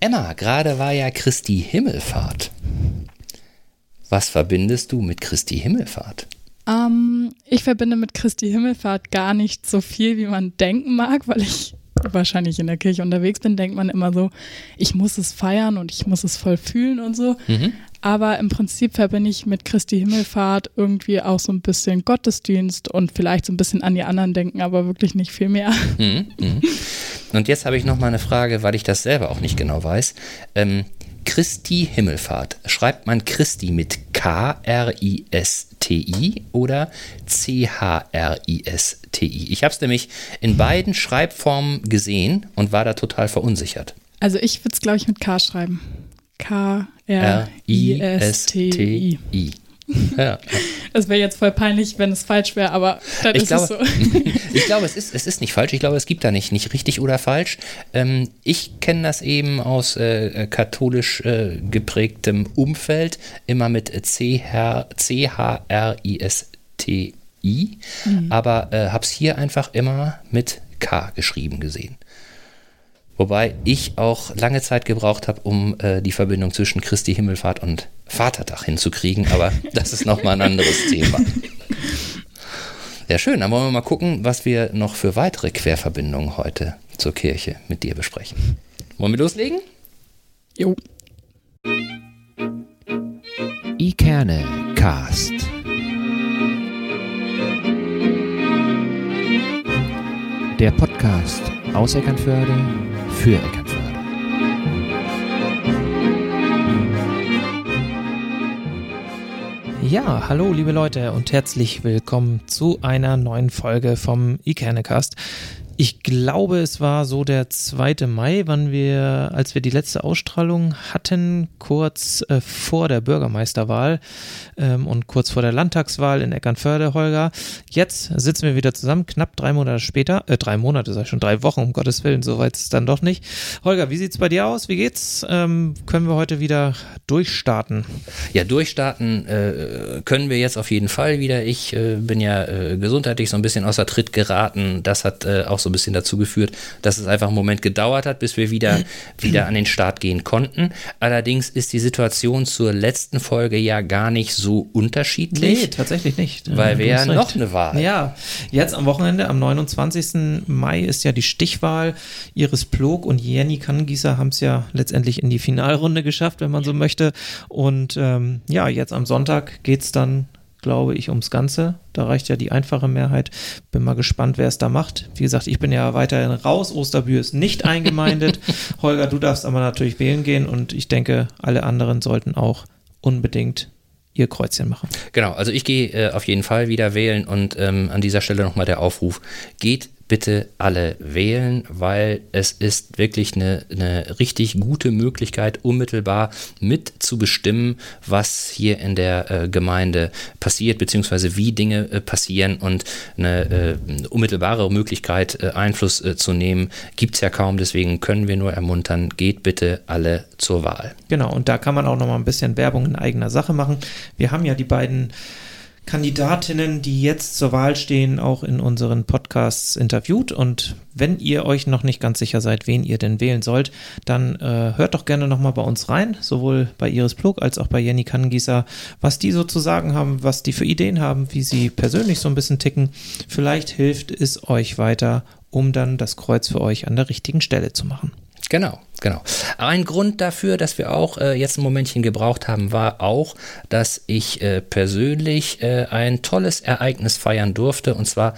Emma, gerade war ja Christi Himmelfahrt. Was verbindest du mit Christi Himmelfahrt? Ähm, ich verbinde mit Christi Himmelfahrt gar nicht so viel, wie man denken mag, weil ich wahrscheinlich in der Kirche unterwegs bin, denkt man immer so, ich muss es feiern und ich muss es voll fühlen und so. Mhm. Aber im Prinzip verbinde ich mit Christi Himmelfahrt irgendwie auch so ein bisschen Gottesdienst und vielleicht so ein bisschen an die anderen denken, aber wirklich nicht viel mehr. Mhm. Mhm. Und jetzt habe ich noch mal eine Frage, weil ich das selber auch nicht genau weiß. Ähm, Christi Himmelfahrt. Schreibt man Christi mit K-R-I-S-T-I oder C-H-R-I-S-T-I? Ich habe es nämlich in beiden Schreibformen gesehen und war da total verunsichert. Also ich würde es, glaube ich, mit K schreiben. K-R-I-S-T-I. Ja. Das wäre jetzt voll peinlich, wenn es falsch wäre, aber dann ich ist glaube, es so. ich glaube, es ist, es ist nicht falsch. Ich glaube, es gibt da nicht, nicht richtig oder falsch. Ähm, ich kenne das eben aus äh, katholisch äh, geprägtem Umfeld, immer mit C-H-R-I-S-T-I, mhm. aber äh, habe es hier einfach immer mit K geschrieben gesehen. Wobei ich auch lange Zeit gebraucht habe, um äh, die Verbindung zwischen Christi Himmelfahrt und Vatertag hinzukriegen, aber das ist nochmal ein anderes Thema. Ja, schön. Dann wollen wir mal gucken, was wir noch für weitere Querverbindungen heute zur Kirche mit dir besprechen. Wollen wir loslegen? Jo. Ikerne Cast. Der Podcast aus Eckernförde für Eckernförde. Ja, hallo liebe Leute und herzlich willkommen zu einer neuen Folge vom Ikernecast. Ich glaube, es war so der 2. Mai, wann wir, als wir die letzte Ausstrahlung hatten, kurz äh, vor der Bürgermeisterwahl ähm, und kurz vor der Landtagswahl in Eckernförde, Holger. Jetzt sitzen wir wieder zusammen, knapp drei Monate später, äh, drei Monate, sag ich schon, drei Wochen, um Gottes Willen, so weit ist es dann doch nicht. Holger, wie sieht's bei dir aus? Wie geht's? Ähm, können wir heute wieder durchstarten? Ja, durchstarten äh, können wir jetzt auf jeden Fall wieder. Ich äh, bin ja äh, gesundheitlich so ein bisschen außer Tritt geraten. Das hat äh, auch so ein bisschen dazu geführt, dass es einfach einen Moment gedauert hat, bis wir wieder, wieder an den Start gehen konnten. Allerdings ist die Situation zur letzten Folge ja gar nicht so unterschiedlich. Nee, tatsächlich nicht. Weil wir ja noch eine Wahl. Ja, jetzt am Wochenende, am 29. Mai ist ja die Stichwahl. Iris Plog und Jenny Kangieser haben es ja letztendlich in die Finalrunde geschafft, wenn man so möchte. Und ähm, ja, jetzt am Sonntag geht es dann glaube ich, ums Ganze. Da reicht ja die einfache Mehrheit. Bin mal gespannt, wer es da macht. Wie gesagt, ich bin ja weiterhin raus. Osterbühr ist nicht eingemeindet. Holger, du darfst aber natürlich wählen gehen und ich denke, alle anderen sollten auch unbedingt ihr Kreuzchen machen. Genau, also ich gehe äh, auf jeden Fall wieder wählen und ähm, an dieser Stelle nochmal der Aufruf, geht bitte alle wählen, weil es ist wirklich eine, eine richtig gute Möglichkeit, unmittelbar mitzubestimmen, was hier in der äh, Gemeinde passiert, beziehungsweise wie Dinge äh, passieren und eine äh, unmittelbare Möglichkeit, äh, Einfluss äh, zu nehmen, gibt es ja kaum. Deswegen können wir nur ermuntern, geht bitte alle zur Wahl. Genau, und da kann man auch noch mal ein bisschen Werbung in eigener Sache machen. Wir haben ja die beiden Kandidatinnen, die jetzt zur Wahl stehen, auch in unseren Podcasts interviewt. Und wenn ihr euch noch nicht ganz sicher seid, wen ihr denn wählen sollt, dann äh, hört doch gerne nochmal bei uns rein, sowohl bei Iris Plug als auch bei Jenny Kannengießer, was die so zu sagen haben, was die für Ideen haben, wie sie persönlich so ein bisschen ticken. Vielleicht hilft es euch weiter, um dann das Kreuz für euch an der richtigen Stelle zu machen. Genau, genau. Ein Grund dafür, dass wir auch äh, jetzt ein Momentchen gebraucht haben, war auch, dass ich äh, persönlich äh, ein tolles Ereignis feiern durfte. Und zwar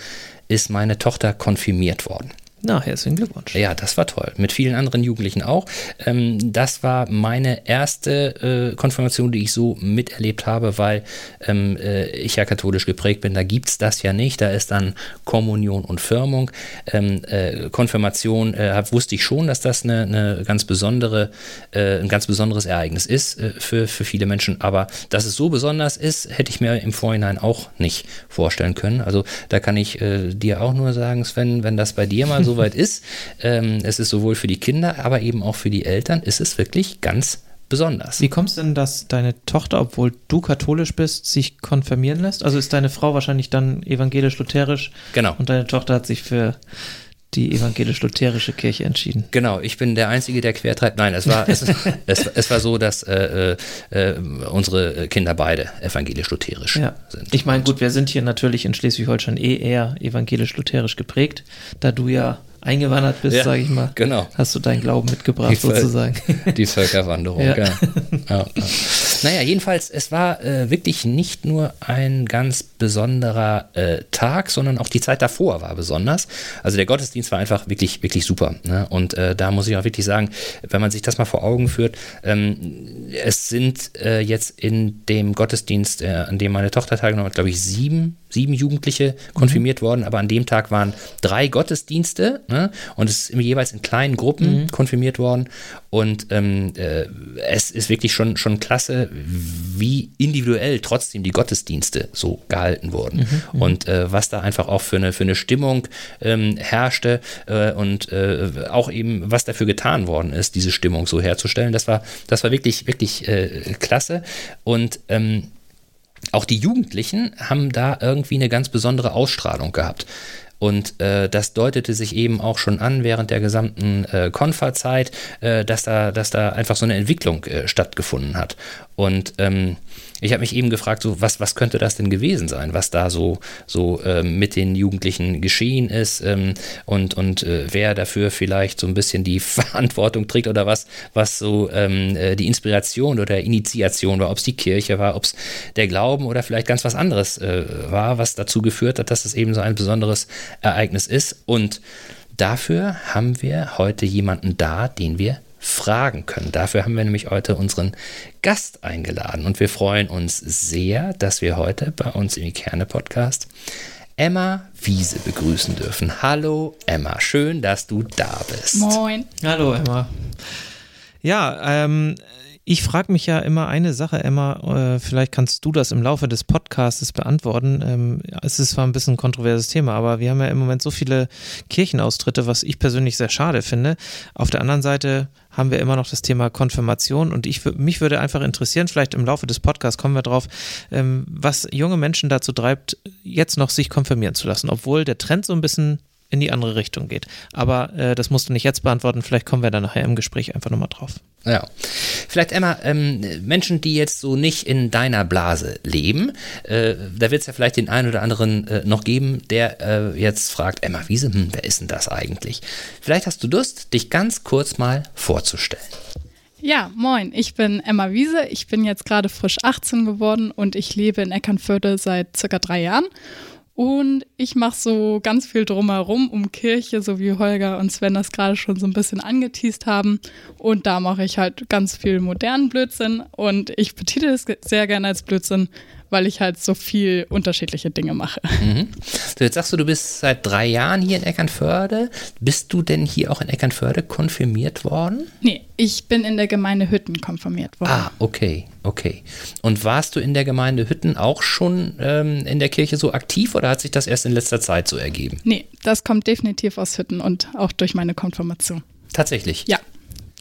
ist meine Tochter konfirmiert worden. Na, herzlichen Glückwunsch. Ja, das war toll. Mit vielen anderen Jugendlichen auch. Ähm, das war meine erste äh, Konfirmation, die ich so miterlebt habe, weil ähm, äh, ich ja katholisch geprägt bin. Da gibt es das ja nicht. Da ist dann Kommunion und Firmung. Ähm, äh, Konfirmation äh, wusste ich schon, dass das eine, eine ganz besondere, äh, ein ganz besonderes Ereignis ist äh, für, für viele Menschen. Aber dass es so besonders ist, hätte ich mir im Vorhinein auch nicht vorstellen können. Also da kann ich dir auch nur sagen, Sven, wenn das bei dir mal so soweit ist. Ähm, es ist sowohl für die Kinder, aber eben auch für die Eltern, ist es wirklich ganz besonders. Wie kommst du denn, dass deine Tochter, obwohl du katholisch bist, sich konfirmieren lässt? Also ist deine Frau wahrscheinlich dann evangelisch-lutherisch? Genau. Und deine Tochter hat sich für die evangelisch-lutherische Kirche entschieden. Genau, ich bin der Einzige, der quertreibt. Nein, es war, es, es, es war so, dass äh, äh, unsere Kinder beide evangelisch-lutherisch ja. sind. Ich meine, gut, wir sind hier natürlich in Schleswig-Holstein eh eher evangelisch-lutherisch geprägt, da du ja eingewandert bist, ja, sage ich mal. Genau. Hast du deinen Glauben mitgebracht, die sozusagen. Die Völkerwanderung, ja. ja. ja. Naja, jedenfalls, es war äh, wirklich nicht nur ein ganz besonderer äh, Tag, sondern auch die Zeit davor war besonders. Also der Gottesdienst war einfach wirklich, wirklich super. Ne? Und äh, da muss ich auch wirklich sagen, wenn man sich das mal vor Augen führt, ähm, es sind äh, jetzt in dem Gottesdienst, äh, an dem meine Tochter teilgenommen hat, glaube ich, sieben sieben Jugendliche konfirmiert mhm. worden, aber an dem Tag waren drei Gottesdienste ne? und es ist jeweils in kleinen Gruppen mhm. konfirmiert worden. Und ähm, äh, es ist wirklich schon, schon klasse, wie individuell trotzdem die Gottesdienste so gehalten wurden. Mhm. mhm. Und äh, was da einfach auch für eine, für eine Stimmung ähm, herrschte äh, und äh, auch eben, was dafür getan worden ist, diese Stimmung so herzustellen. Das war, das war wirklich, wirklich äh, klasse. Und ähm, auch die Jugendlichen haben da irgendwie eine ganz besondere Ausstrahlung gehabt. Und äh, das deutete sich eben auch schon an während der gesamten äh, Konferzeit, äh, dass, da, dass da einfach so eine Entwicklung äh, stattgefunden hat. Und ähm, ich habe mich eben gefragt, so was, was könnte das denn gewesen sein, was da so, so ähm, mit den Jugendlichen geschehen ist ähm, und, und äh, wer dafür vielleicht so ein bisschen die Verantwortung trägt oder was, was so ähm, äh, die Inspiration oder Initiation war, ob es die Kirche war, ob es der Glauben oder vielleicht ganz was anderes äh, war, was dazu geführt hat, dass es eben so ein besonderes Ereignis ist. Und dafür haben wir heute jemanden da, den wir fragen können. Dafür haben wir nämlich heute unseren Gast eingeladen und wir freuen uns sehr, dass wir heute bei uns im Ikerne-Podcast Emma Wiese begrüßen dürfen. Hallo Emma, schön, dass du da bist. Moin. Hallo Emma. Ja, ähm, ich frage mich ja immer eine Sache, Emma, äh, vielleicht kannst du das im Laufe des Podcasts beantworten. Ähm, es ist zwar ein bisschen ein kontroverses Thema, aber wir haben ja im Moment so viele Kirchenaustritte, was ich persönlich sehr schade finde. Auf der anderen Seite haben wir immer noch das Thema Konfirmation und ich, mich würde einfach interessieren, vielleicht im Laufe des Podcasts kommen wir drauf, ähm, was junge Menschen dazu treibt, jetzt noch sich konfirmieren zu lassen, obwohl der Trend so ein bisschen in die andere Richtung geht. Aber äh, das musst du nicht jetzt beantworten, vielleicht kommen wir dann nachher im Gespräch einfach nochmal drauf. Ja. Vielleicht, Emma, ähm, Menschen, die jetzt so nicht in deiner Blase leben, äh, da wird es ja vielleicht den einen oder anderen äh, noch geben, der äh, jetzt fragt, Emma Wiese, hm, wer ist denn das eigentlich? Vielleicht hast du Lust, dich ganz kurz mal vorzustellen. Ja, moin, ich bin Emma Wiese. Ich bin jetzt gerade frisch 18 geworden und ich lebe in Eckernförde seit circa drei Jahren. Und ich mache so ganz viel drumherum um Kirche, so wie Holger und Sven das gerade schon so ein bisschen angeteased haben. Und da mache ich halt ganz viel modernen Blödsinn. Und ich betitel es sehr gerne als Blödsinn, weil ich halt so viel unterschiedliche Dinge mache. Mhm. So, jetzt sagst du, du bist seit drei Jahren hier in Eckernförde. Bist du denn hier auch in Eckernförde konfirmiert worden? Nee, ich bin in der Gemeinde Hütten konfirmiert worden. Ah, okay, okay. Und warst du in der Gemeinde Hütten auch schon ähm, in der Kirche so aktiv oder hat sich das erst in letzter Zeit so ergeben? Nee, das kommt definitiv aus Hütten und auch durch meine Konfirmation. Tatsächlich? Ja.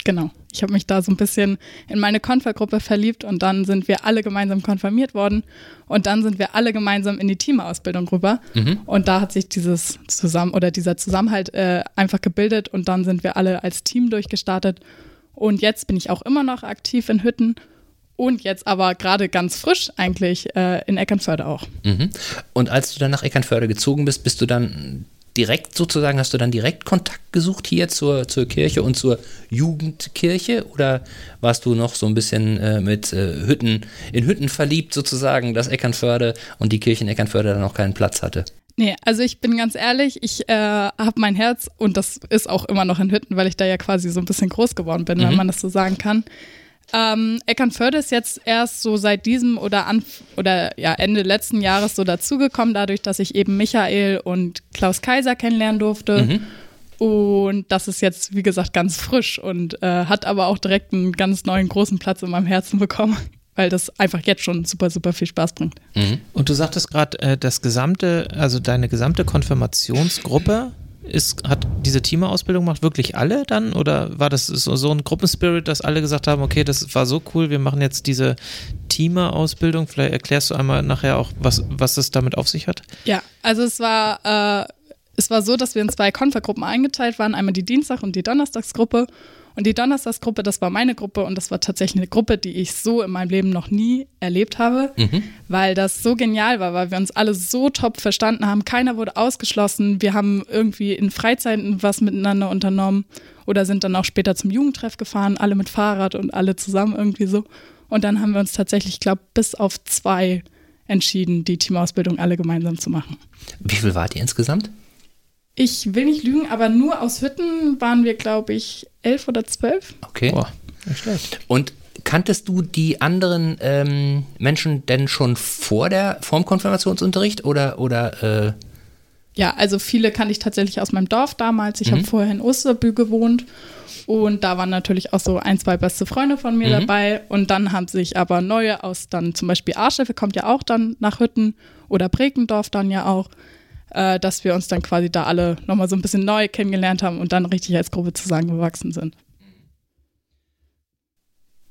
Genau. Ich habe mich da so ein bisschen in meine Konfergruppe verliebt und dann sind wir alle gemeinsam konfirmiert worden und dann sind wir alle gemeinsam in die Teamausbildung rüber mhm. und da hat sich dieses zusammen oder dieser Zusammenhalt äh, einfach gebildet und dann sind wir alle als Team durchgestartet und jetzt bin ich auch immer noch aktiv in Hütten und jetzt aber gerade ganz frisch eigentlich äh, in Eckernförde auch. Mhm. Und als du dann nach Eckernförde gezogen bist, bist du dann direkt sozusagen, hast du dann direkt Kontakt gesucht hier zur, zur Kirche und zur Jugendkirche oder warst du noch so ein bisschen äh, mit äh, Hütten, in Hütten verliebt sozusagen, dass Eckernförde und die Kirche in Eckernförde dann noch keinen Platz hatte? Nee, also ich bin ganz ehrlich, ich äh, habe mein Herz und das ist auch immer noch in Hütten, weil ich da ja quasi so ein bisschen groß geworden bin, mhm. wenn man das so sagen kann. Ähm, Eckernförde ist jetzt erst so seit diesem oder, Anf oder ja, Ende letzten Jahres so dazugekommen, dadurch, dass ich eben Michael und Klaus Kaiser kennenlernen durfte. Mhm. Und das ist jetzt, wie gesagt, ganz frisch und äh, hat aber auch direkt einen ganz neuen großen Platz in meinem Herzen bekommen, weil das einfach jetzt schon super, super viel Spaß bringt. Mhm. Und du sagtest gerade, äh, das gesamte, also deine gesamte Konfirmationsgruppe ist, hat diese Teamausbildung gemacht wirklich alle dann? Oder war das so, so ein Gruppenspirit, dass alle gesagt haben, okay, das war so cool, wir machen jetzt diese Teamerausbildung? Vielleicht erklärst du einmal nachher auch, was, was es damit auf sich hat? Ja, also es war, äh, es war so, dass wir in zwei Konfergruppen eingeteilt waren, einmal die Dienstag- und die Donnerstagsgruppe. Und die Donnerstagsgruppe, das war meine Gruppe und das war tatsächlich eine Gruppe, die ich so in meinem Leben noch nie erlebt habe, mhm. weil das so genial war, weil wir uns alle so top verstanden haben. Keiner wurde ausgeschlossen. Wir haben irgendwie in Freizeiten was miteinander unternommen oder sind dann auch später zum Jugendtreff gefahren, alle mit Fahrrad und alle zusammen irgendwie so. Und dann haben wir uns tatsächlich, ich glaube, bis auf zwei entschieden, die Teamausbildung alle gemeinsam zu machen. Wie viel wart ihr insgesamt? Ich will nicht lügen, aber nur aus Hütten waren wir, glaube ich, elf oder zwölf. Okay. Boah, nicht schlecht. Und kanntest du die anderen ähm, Menschen denn schon vor der vorm Konfirmationsunterricht oder oder äh ja, also viele kannte ich tatsächlich aus meinem Dorf damals. Ich mhm. habe vorher in Osterbü gewohnt und da waren natürlich auch so ein, zwei beste Freunde von mir mhm. dabei. Und dann haben sich aber neue aus dann zum Beispiel Arscheffe kommt ja auch dann nach Hütten oder Brekendorf dann ja auch äh, dass wir uns dann quasi da alle nochmal so ein bisschen neu kennengelernt haben und dann richtig als Gruppe zusammengewachsen sind.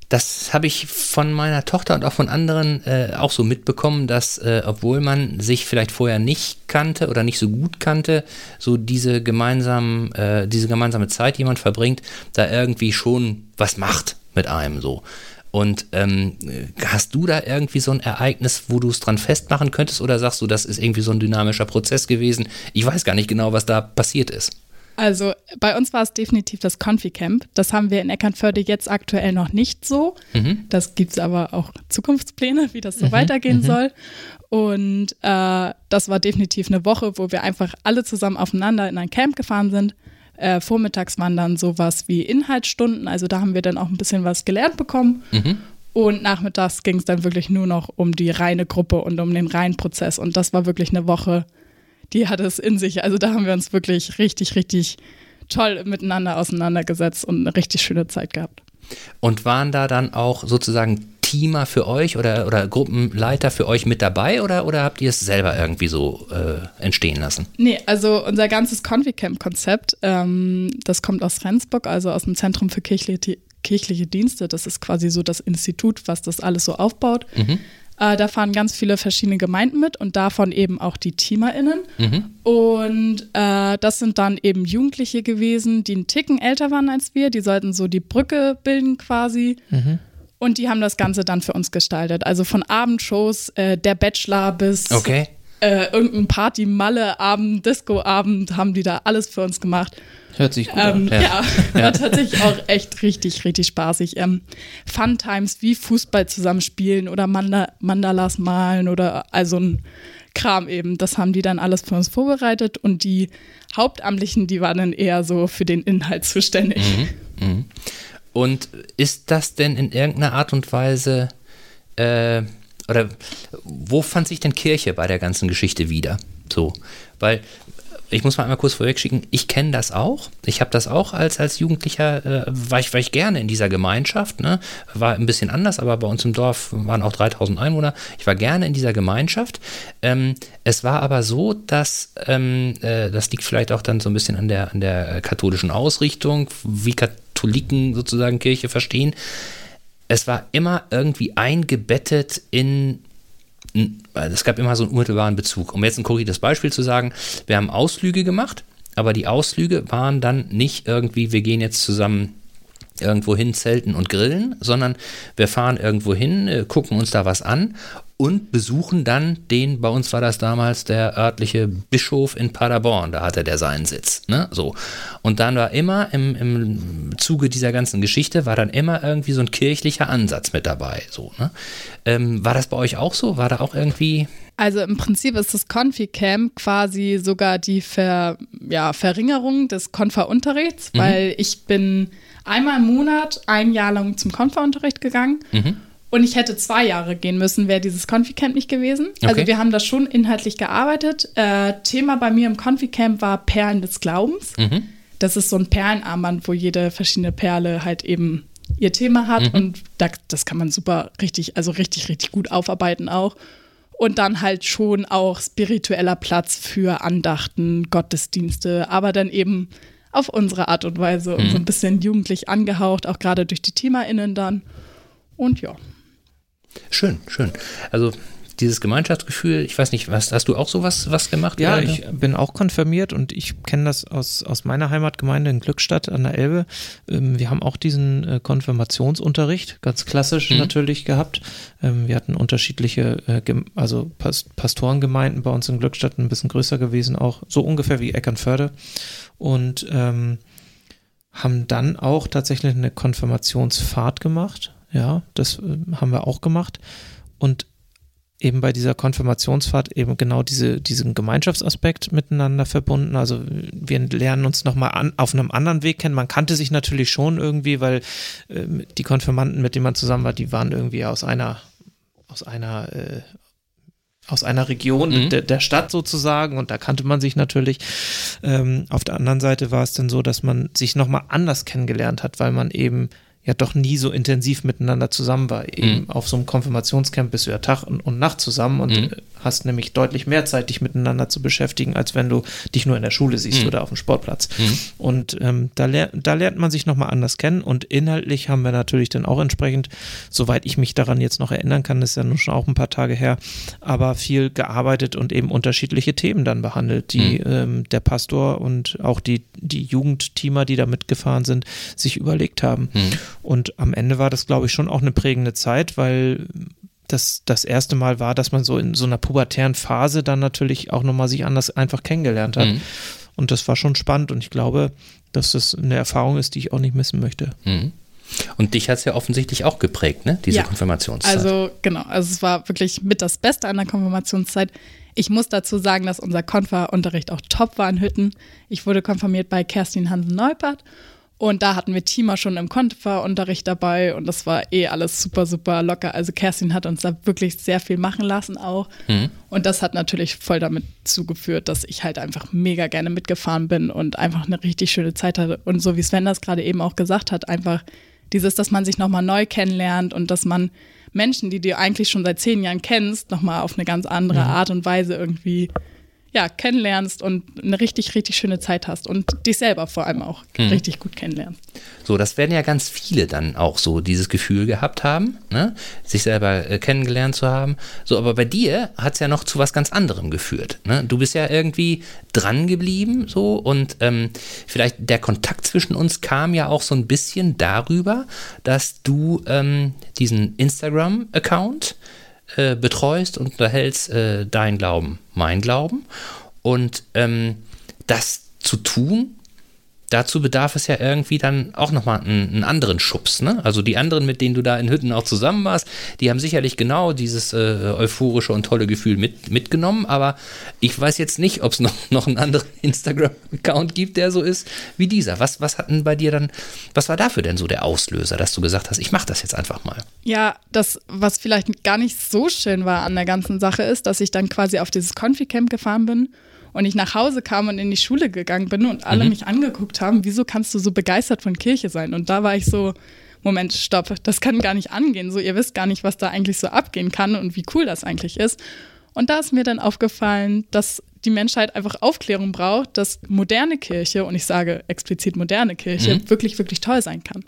Das habe ich von meiner Tochter und auch von anderen äh, auch so mitbekommen, dass äh, obwohl man sich vielleicht vorher nicht kannte oder nicht so gut kannte, so diese gemeinsamen, äh, diese gemeinsame Zeit, die man verbringt, da irgendwie schon was macht mit einem so. Und ähm, hast du da irgendwie so ein Ereignis, wo du es dran festmachen könntest oder sagst du, das ist irgendwie so ein dynamischer Prozess gewesen? Ich weiß gar nicht genau, was da passiert ist. Also bei uns war es definitiv das Confi-Camp. Das haben wir in Eckernförde jetzt aktuell noch nicht so. Mhm. Das gibt es aber auch Zukunftspläne, wie das so mhm. weitergehen mhm. soll. Und äh, das war definitiv eine Woche, wo wir einfach alle zusammen aufeinander in ein Camp gefahren sind äh, vormittags waren dann sowas wie Inhaltsstunden, also da haben wir dann auch ein bisschen was gelernt bekommen. Mhm. Und nachmittags ging es dann wirklich nur noch um die reine Gruppe und um den reinen Prozess. Und das war wirklich eine Woche, die hat es in sich. Also da haben wir uns wirklich richtig, richtig toll miteinander auseinandergesetzt und eine richtig schöne Zeit gehabt. Und waren da dann auch sozusagen Teamer für euch oder, oder Gruppenleiter für euch mit dabei oder, oder habt ihr es selber irgendwie so äh, entstehen lassen? Nee, also unser ganzes Conficamp-Konzept, ähm, das kommt aus Rendsburg, also aus dem Zentrum für kirchliche, kirchliche Dienste. Das ist quasi so das Institut, was das alles so aufbaut. Mhm. Äh, da fahren ganz viele verschiedene Gemeinden mit und davon eben auch die TeamerInnen. Mhm. Und äh, das sind dann eben Jugendliche gewesen, die einen Ticken älter waren als wir. Die sollten so die Brücke bilden quasi. Mhm. Und die haben das Ganze dann für uns gestaltet. Also von Abendshows, äh, der Bachelor bis okay. äh, irgendein Party-Malle-Abend, Disco-Abend, haben die da alles für uns gemacht. Hört sich gut ähm, an. Ja, ja, war tatsächlich auch echt richtig, richtig spaßig. Ähm, Fun-Times wie Fußball zusammenspielen oder Manda Mandalas malen oder also ein Kram eben. Das haben die dann alles für uns vorbereitet und die Hauptamtlichen, die waren dann eher so für den Inhalt zuständig. Mhm. Mhm. Und ist das denn in irgendeiner Art und Weise, äh, oder wo fand sich denn Kirche bei der ganzen Geschichte wieder? So, weil ich muss mal einmal kurz vorweg schicken, ich kenne das auch. Ich habe das auch als, als Jugendlicher, äh, war, ich, war ich gerne in dieser Gemeinschaft. Ne? War ein bisschen anders, aber bei uns im Dorf waren auch 3000 Einwohner. Ich war gerne in dieser Gemeinschaft. Ähm, es war aber so, dass, ähm, äh, das liegt vielleicht auch dann so ein bisschen an der, an der katholischen Ausrichtung, wie Katholiken sozusagen Kirche verstehen. Es war immer irgendwie eingebettet in es gab immer so einen unmittelbaren Bezug. Um jetzt ein korrektes Beispiel zu sagen, wir haben Ausflüge gemacht, aber die Ausflüge waren dann nicht irgendwie, wir gehen jetzt zusammen irgendwo hin zelten und grillen, sondern wir fahren irgendwo hin, äh, gucken uns da was an und besuchen dann den, bei uns war das damals der örtliche Bischof in Paderborn, da hatte der seinen Sitz. Ne? So. Und dann war immer im, im Zuge dieser ganzen Geschichte, war dann immer irgendwie so ein kirchlicher Ansatz mit dabei. So, ne? ähm, war das bei euch auch so? War da auch irgendwie. Also im Prinzip ist das Confi-Camp quasi sogar die Ver, ja, Verringerung des Konfa-Unterrichts, mhm. weil ich bin einmal im Monat ein Jahr lang zum Konfa-Unterricht gegangen. Mhm. Und ich hätte zwei Jahre gehen müssen, wäre dieses Confi-Camp nicht gewesen. Also okay. Also wir haben da schon inhaltlich gearbeitet. Äh, Thema bei mir im Confi-Camp war Perlen des Glaubens. Mhm. Das ist so ein Perlenarmband, wo jede verschiedene Perle halt eben ihr Thema hat. Mhm. Und da, das kann man super richtig, also richtig, richtig gut aufarbeiten auch. Und dann halt schon auch spiritueller Platz für Andachten, Gottesdienste, aber dann eben auf unsere Art und Weise mhm. und so ein bisschen jugendlich angehaucht, auch gerade durch die TeamerInnen dann. Und ja. Schön, schön. Also dieses Gemeinschaftsgefühl, ich weiß nicht, was, hast du auch sowas was gemacht? Ja, oder? ich bin auch konfirmiert und ich kenne das aus, aus meiner Heimatgemeinde in Glückstadt an der Elbe. Ähm, wir haben auch diesen äh, Konfirmationsunterricht, ganz klassisch Mhm. natürlich gehabt. Ähm, wir hatten unterschiedliche, äh, also Pas Pastorengemeinden bei uns in Glückstadt, ein bisschen größer gewesen auch, so ungefähr wie Eckernförde. Und ähm, haben dann auch tatsächlich eine Konfirmationsfahrt gemacht. Ja, das äh, haben wir auch gemacht. Und eben bei dieser Konfirmationsfahrt eben genau diese, diesen Gemeinschaftsaspekt miteinander verbunden. Also wir lernen uns nochmal an, auf einem anderen Weg kennen. Man kannte sich natürlich schon irgendwie, weil ähm, die Konfirmanden, mit denen man zusammen war, die waren irgendwie aus einer, aus einer, äh, aus einer Region Mhm. der, der Stadt sozusagen und da kannte man sich natürlich. Ähm, auf der anderen Seite war es dann so, dass man sich nochmal anders kennengelernt hat, weil man eben ja doch nie so intensiv miteinander zusammen war. Eben Mhm. auf so einem Konfirmationscamp bist du ja Tag und, und Nacht zusammen und Mhm. hast nämlich deutlich mehr Zeit, dich miteinander zu beschäftigen, als wenn du dich nur in der Schule siehst Mhm. oder auf dem Sportplatz. Mhm. Und ähm, da, ler da lernt man sich nochmal anders kennen und inhaltlich haben wir natürlich dann auch entsprechend, soweit ich mich daran jetzt noch erinnern kann, ist ja nun schon auch ein paar Tage her, aber viel gearbeitet und eben unterschiedliche Themen dann behandelt, die ähm, der Pastor und auch die, die Jugendteamer, die da mitgefahren sind, sich überlegt haben. Und am Ende war das, glaube ich, schon auch eine prägende Zeit, weil das das erste Mal war, dass man so in so einer pubertären Phase dann natürlich auch nochmal sich anders einfach kennengelernt hat. Mhm. Und das war schon spannend und ich glaube, dass das eine Erfahrung ist, die ich auch nicht missen möchte. Mhm. Und dich hat es ja offensichtlich auch geprägt, ne? Diese Ja. Konfirmationszeit. Also genau, also es war wirklich mit das Beste an der Konfirmationszeit. Ich muss dazu sagen, dass unser Konfa-Unterricht auch top war in Hütten. Ich wurde konfirmiert bei Kerstin Hansen-Neupert und da hatten wir Teamer schon im Konfa-Unterricht dabei und das war eh alles super, super locker. Also Kerstin hat uns da wirklich sehr viel machen lassen auch. Mhm. Und das hat natürlich voll damit zugeführt, dass ich halt einfach mega gerne mitgefahren bin und einfach eine richtig schöne Zeit hatte. Und so wie Sven das gerade eben auch gesagt hat, einfach dieses, dass man sich nochmal neu kennenlernt und dass man Menschen, die du eigentlich schon seit zehn Jahren kennst, nochmal auf eine ganz andere Art und Weise irgendwie ja, kennenlernst und eine richtig, richtig schöne Zeit hast und dich selber vor allem auch richtig gut kennenlernst. So, das werden ja ganz viele dann auch so dieses Gefühl gehabt haben, ne? sich selber äh, kennengelernt zu haben. So, aber bei dir hat es ja noch zu was ganz anderem geführt. Ne? Du bist ja irgendwie dran geblieben so und ähm, vielleicht der Kontakt zwischen uns kam ja auch so ein bisschen darüber, dass du ähm, diesen Instagram-Account äh, betreust und unterhältst äh, dein Glauben, mein Glauben. Und ähm, das zu tun, dazu bedarf es ja irgendwie dann auch nochmal einen, einen anderen Schubs. Ne? Also die anderen, mit denen du da in Hütten auch zusammen warst, die haben sicherlich genau dieses äh, euphorische und tolle Gefühl mit, mitgenommen. Aber ich weiß jetzt nicht, ob es noch, noch einen anderen Instagram-Account gibt, der so ist wie dieser. Was, was hat denn bei dir dann, was war dafür denn so der Auslöser, dass du gesagt hast, ich mache das jetzt einfach mal? Ja, das, was vielleicht gar nicht so schön war an der ganzen Sache, ist, dass ich dann quasi auf dieses Confi-Camp gefahren bin und ich nach Hause kam und in die Schule gegangen bin und alle Mhm. mich angeguckt haben, wieso kannst du so begeistert von Kirche sein? Und da war ich so, Moment, stopp, das kann gar nicht angehen. So, ihr wisst gar nicht, was da eigentlich so abgehen kann und wie cool das eigentlich ist. Und da ist mir dann aufgefallen, dass die Menschheit einfach Aufklärung braucht, dass moderne Kirche, und ich sage explizit moderne Kirche, Mhm. wirklich, wirklich toll sein kann.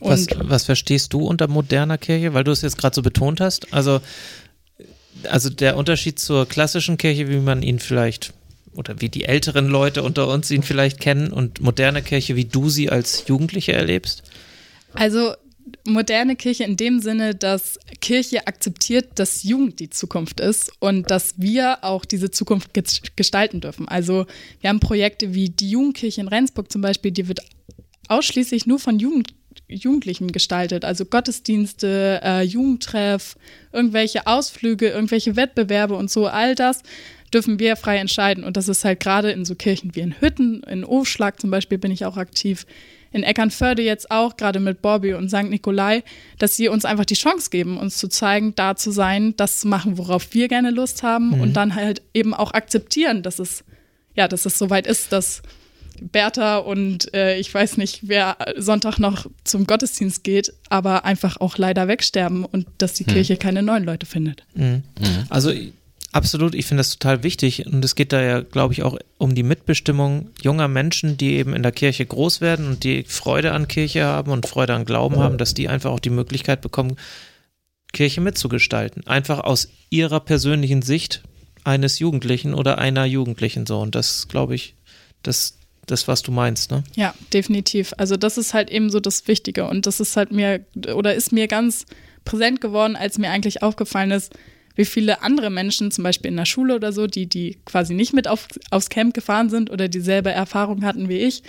Was, was verstehst du unter moderner Kirche, weil du es jetzt gerade so betont hast? Also, also der Unterschied zur klassischen Kirche, wie man ihn vielleicht oder wie die älteren Leute unter uns ihn vielleicht kennen und moderne Kirche, wie du sie als Jugendliche erlebst? Also moderne Kirche in dem Sinne, dass Kirche akzeptiert, dass Jugend die Zukunft ist und dass wir auch diese Zukunft ges- gestalten dürfen. Also wir haben Projekte wie die Jugendkirche in Rendsburg zum Beispiel, die wird ausschließlich nur von Jugend Jugendlichen gestaltet, also Gottesdienste, äh, Jugendtreff, irgendwelche Ausflüge, irgendwelche Wettbewerbe und so, all das dürfen wir frei entscheiden. Und das ist halt gerade in so Kirchen wie in Hütten, in Aufschlag zum Beispiel bin ich auch aktiv, in Eckernförde jetzt auch, gerade mit Bobby und St. Nikolai, dass sie uns einfach die Chance geben, uns zu zeigen, da zu sein, das zu machen, worauf wir gerne Lust haben und dann halt eben auch akzeptieren, dass es, ja, dass es soweit ist, dass Bertha und äh, ich weiß nicht, wer Sonntag noch zum Gottesdienst geht, aber einfach auch leider wegsterben und dass die Kirche keine neuen Leute findet. Also absolut, ich finde das total wichtig und es geht da ja, glaube ich, auch um die Mitbestimmung junger Menschen, die eben in der Kirche groß werden und die Freude an Kirche haben und Freude an Glauben haben, dass die einfach auch die Möglichkeit bekommen, Kirche mitzugestalten. Einfach aus ihrer persönlichen Sicht eines Jugendlichen oder einer Jugendlichen so. Und das, glaube ich, das, das, was du meinst, ne? Ja, definitiv. Also das ist halt eben so das Wichtige. Und das ist halt mir, oder ist mir ganz präsent geworden, als mir eigentlich aufgefallen ist, wie viele andere Menschen, zum Beispiel in der Schule oder so, die, die quasi nicht mit auf, aufs Camp gefahren sind oder dieselbe Erfahrung hatten wie ich,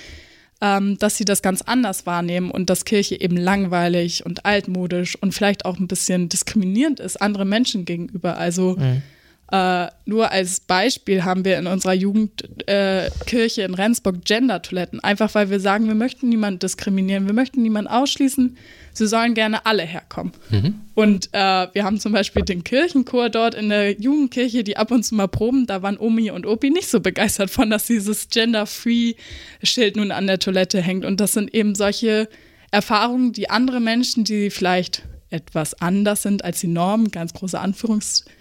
ähm, dass sie das ganz anders wahrnehmen und dass Kirche eben langweilig und altmodisch und vielleicht auch ein bisschen diskriminierend ist anderen Menschen gegenüber. Also mhm. Äh, nur als Beispiel haben wir in unserer Jugendkirche äh, in Rendsburg Gender-Toiletten, einfach weil wir sagen, wir möchten niemanden diskriminieren, wir möchten niemanden ausschließen, sie sollen gerne alle herkommen. Mhm. Und äh, wir haben zum Beispiel den Kirchenchor dort in der Jugendkirche, die ab und zu mal proben, da waren Omi und Opi nicht so begeistert von, dass dieses Gender-Free-Schild nun an der Toilette hängt. Und das sind eben solche Erfahrungen, die andere Menschen, die vielleicht etwas anders sind als die Norm, ganz große Anführungszeichen,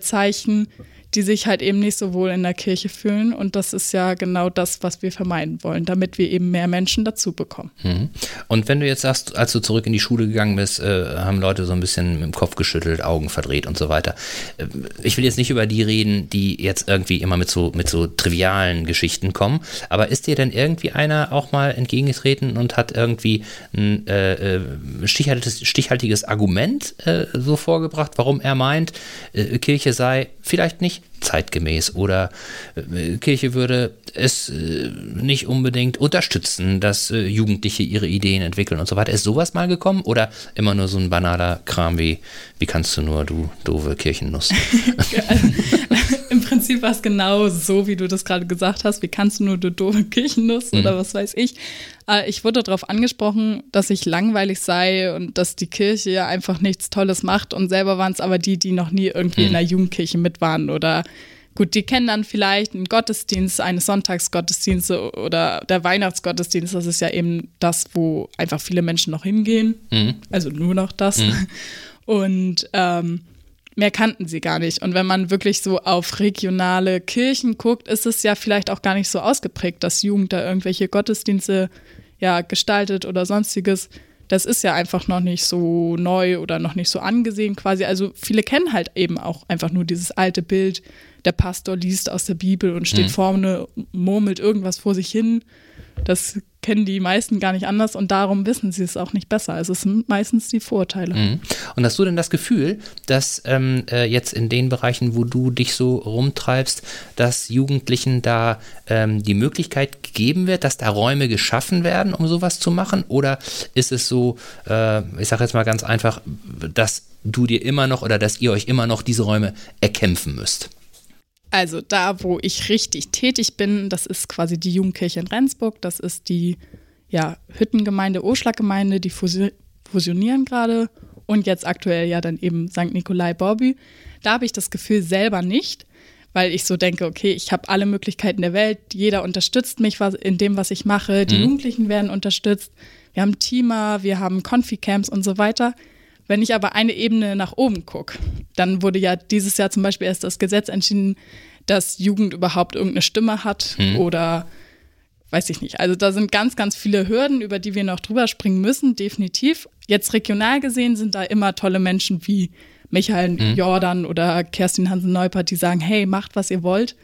Zeichen, die sich halt eben nicht so wohl in der Kirche fühlen. Und das ist ja genau das, was wir vermeiden wollen, damit wir eben mehr Menschen dazu bekommen. Mhm. Und wenn du jetzt sagst, als du zurück in die Schule gegangen bist, äh, haben Leute so ein bisschen dem Kopf geschüttelt, Augen verdreht und so weiter. Äh, ich will jetzt nicht über die reden, die jetzt irgendwie immer mit so, mit so trivialen Geschichten kommen, aber ist dir denn irgendwie einer auch mal entgegengetreten und hat irgendwie ein äh, äh stichhaltiges, stichhaltiges Argument äh, so vorgebracht, warum er meint, äh, Kirche sei vielleicht nicht zeitgemäß oder äh, Kirche würde es äh, nicht unbedingt unterstützen, dass äh, Jugendliche ihre Ideen entwickeln und so weiter. Ist sowas mal gekommen oder immer nur so ein banaler Kram wie, wie kannst du nur, du doofe Kirchennuss? Prinzip war es genau so, wie du das gerade gesagt hast. Wie kannst du nur, du doofe Kirchennuss mhm. oder was weiß ich. Ich wurde darauf angesprochen, dass ich langweilig sei und dass die Kirche ja einfach nichts Tolles macht und selber waren es aber die, die noch nie irgendwie mhm. in der Jugendkirche mit waren oder Gut, die kennen dann vielleicht einen Gottesdienst, eines Sonntagsgottesdienste oder der Weihnachtsgottesdienst. Das ist ja eben das, wo einfach viele Menschen noch hingehen. Mhm. Also nur noch das. Mhm. Und ähm, mehr kannten sie gar nicht. Und wenn man wirklich so auf regionale Kirchen guckt, ist es ja vielleicht auch gar nicht so ausgeprägt, dass Jugend da irgendwelche Gottesdienste ja gestaltet oder sonstiges. Das ist ja einfach noch nicht so neu oder noch nicht so angesehen quasi. Also viele kennen halt eben auch einfach nur dieses alte Bild der Pastor liest aus der Bibel und steht mhm. vorne, murmelt irgendwas vor sich hin. Das kennen die meisten gar nicht anders und darum wissen sie es auch nicht besser. Also es sind meistens die Vorurteile. Mhm. Und hast du denn das Gefühl, dass ähm, äh, jetzt in den Bereichen, wo du dich so rumtreibst, dass Jugendlichen da ähm, die Möglichkeit gegeben wird, dass da Räume geschaffen werden, um sowas zu machen? Oder ist es so, äh, ich sage jetzt mal ganz einfach, dass du dir immer noch oder dass ihr euch immer noch diese Räume erkämpfen müsst? Also da, wo ich richtig tätig bin, das ist quasi die Jugendkirche in Rendsburg, das ist die ja, Hüttengemeinde, Oschlaggemeinde, die fusionieren gerade und jetzt aktuell ja dann eben St. Nikolai Borby. Da habe ich das Gefühl selber nicht, weil ich so denke, okay, ich habe alle Möglichkeiten der Welt, jeder unterstützt mich in dem, was ich mache, die mhm. Jugendlichen werden unterstützt, wir haben Teamer, wir haben Confi-Camps und so weiter. Wenn ich aber eine Ebene nach oben gucke, dann wurde ja dieses Jahr zum Beispiel erst das Gesetz entschieden, dass Jugend überhaupt irgendeine Stimme hat hm. oder weiß ich nicht. Also da sind ganz, ganz viele Hürden, über die wir noch drüber springen müssen, definitiv. Jetzt regional gesehen sind da immer tolle Menschen wie Michael hm. Jordan oder Kerstin Hansen-Neupert, die sagen, hey, macht, was ihr wollt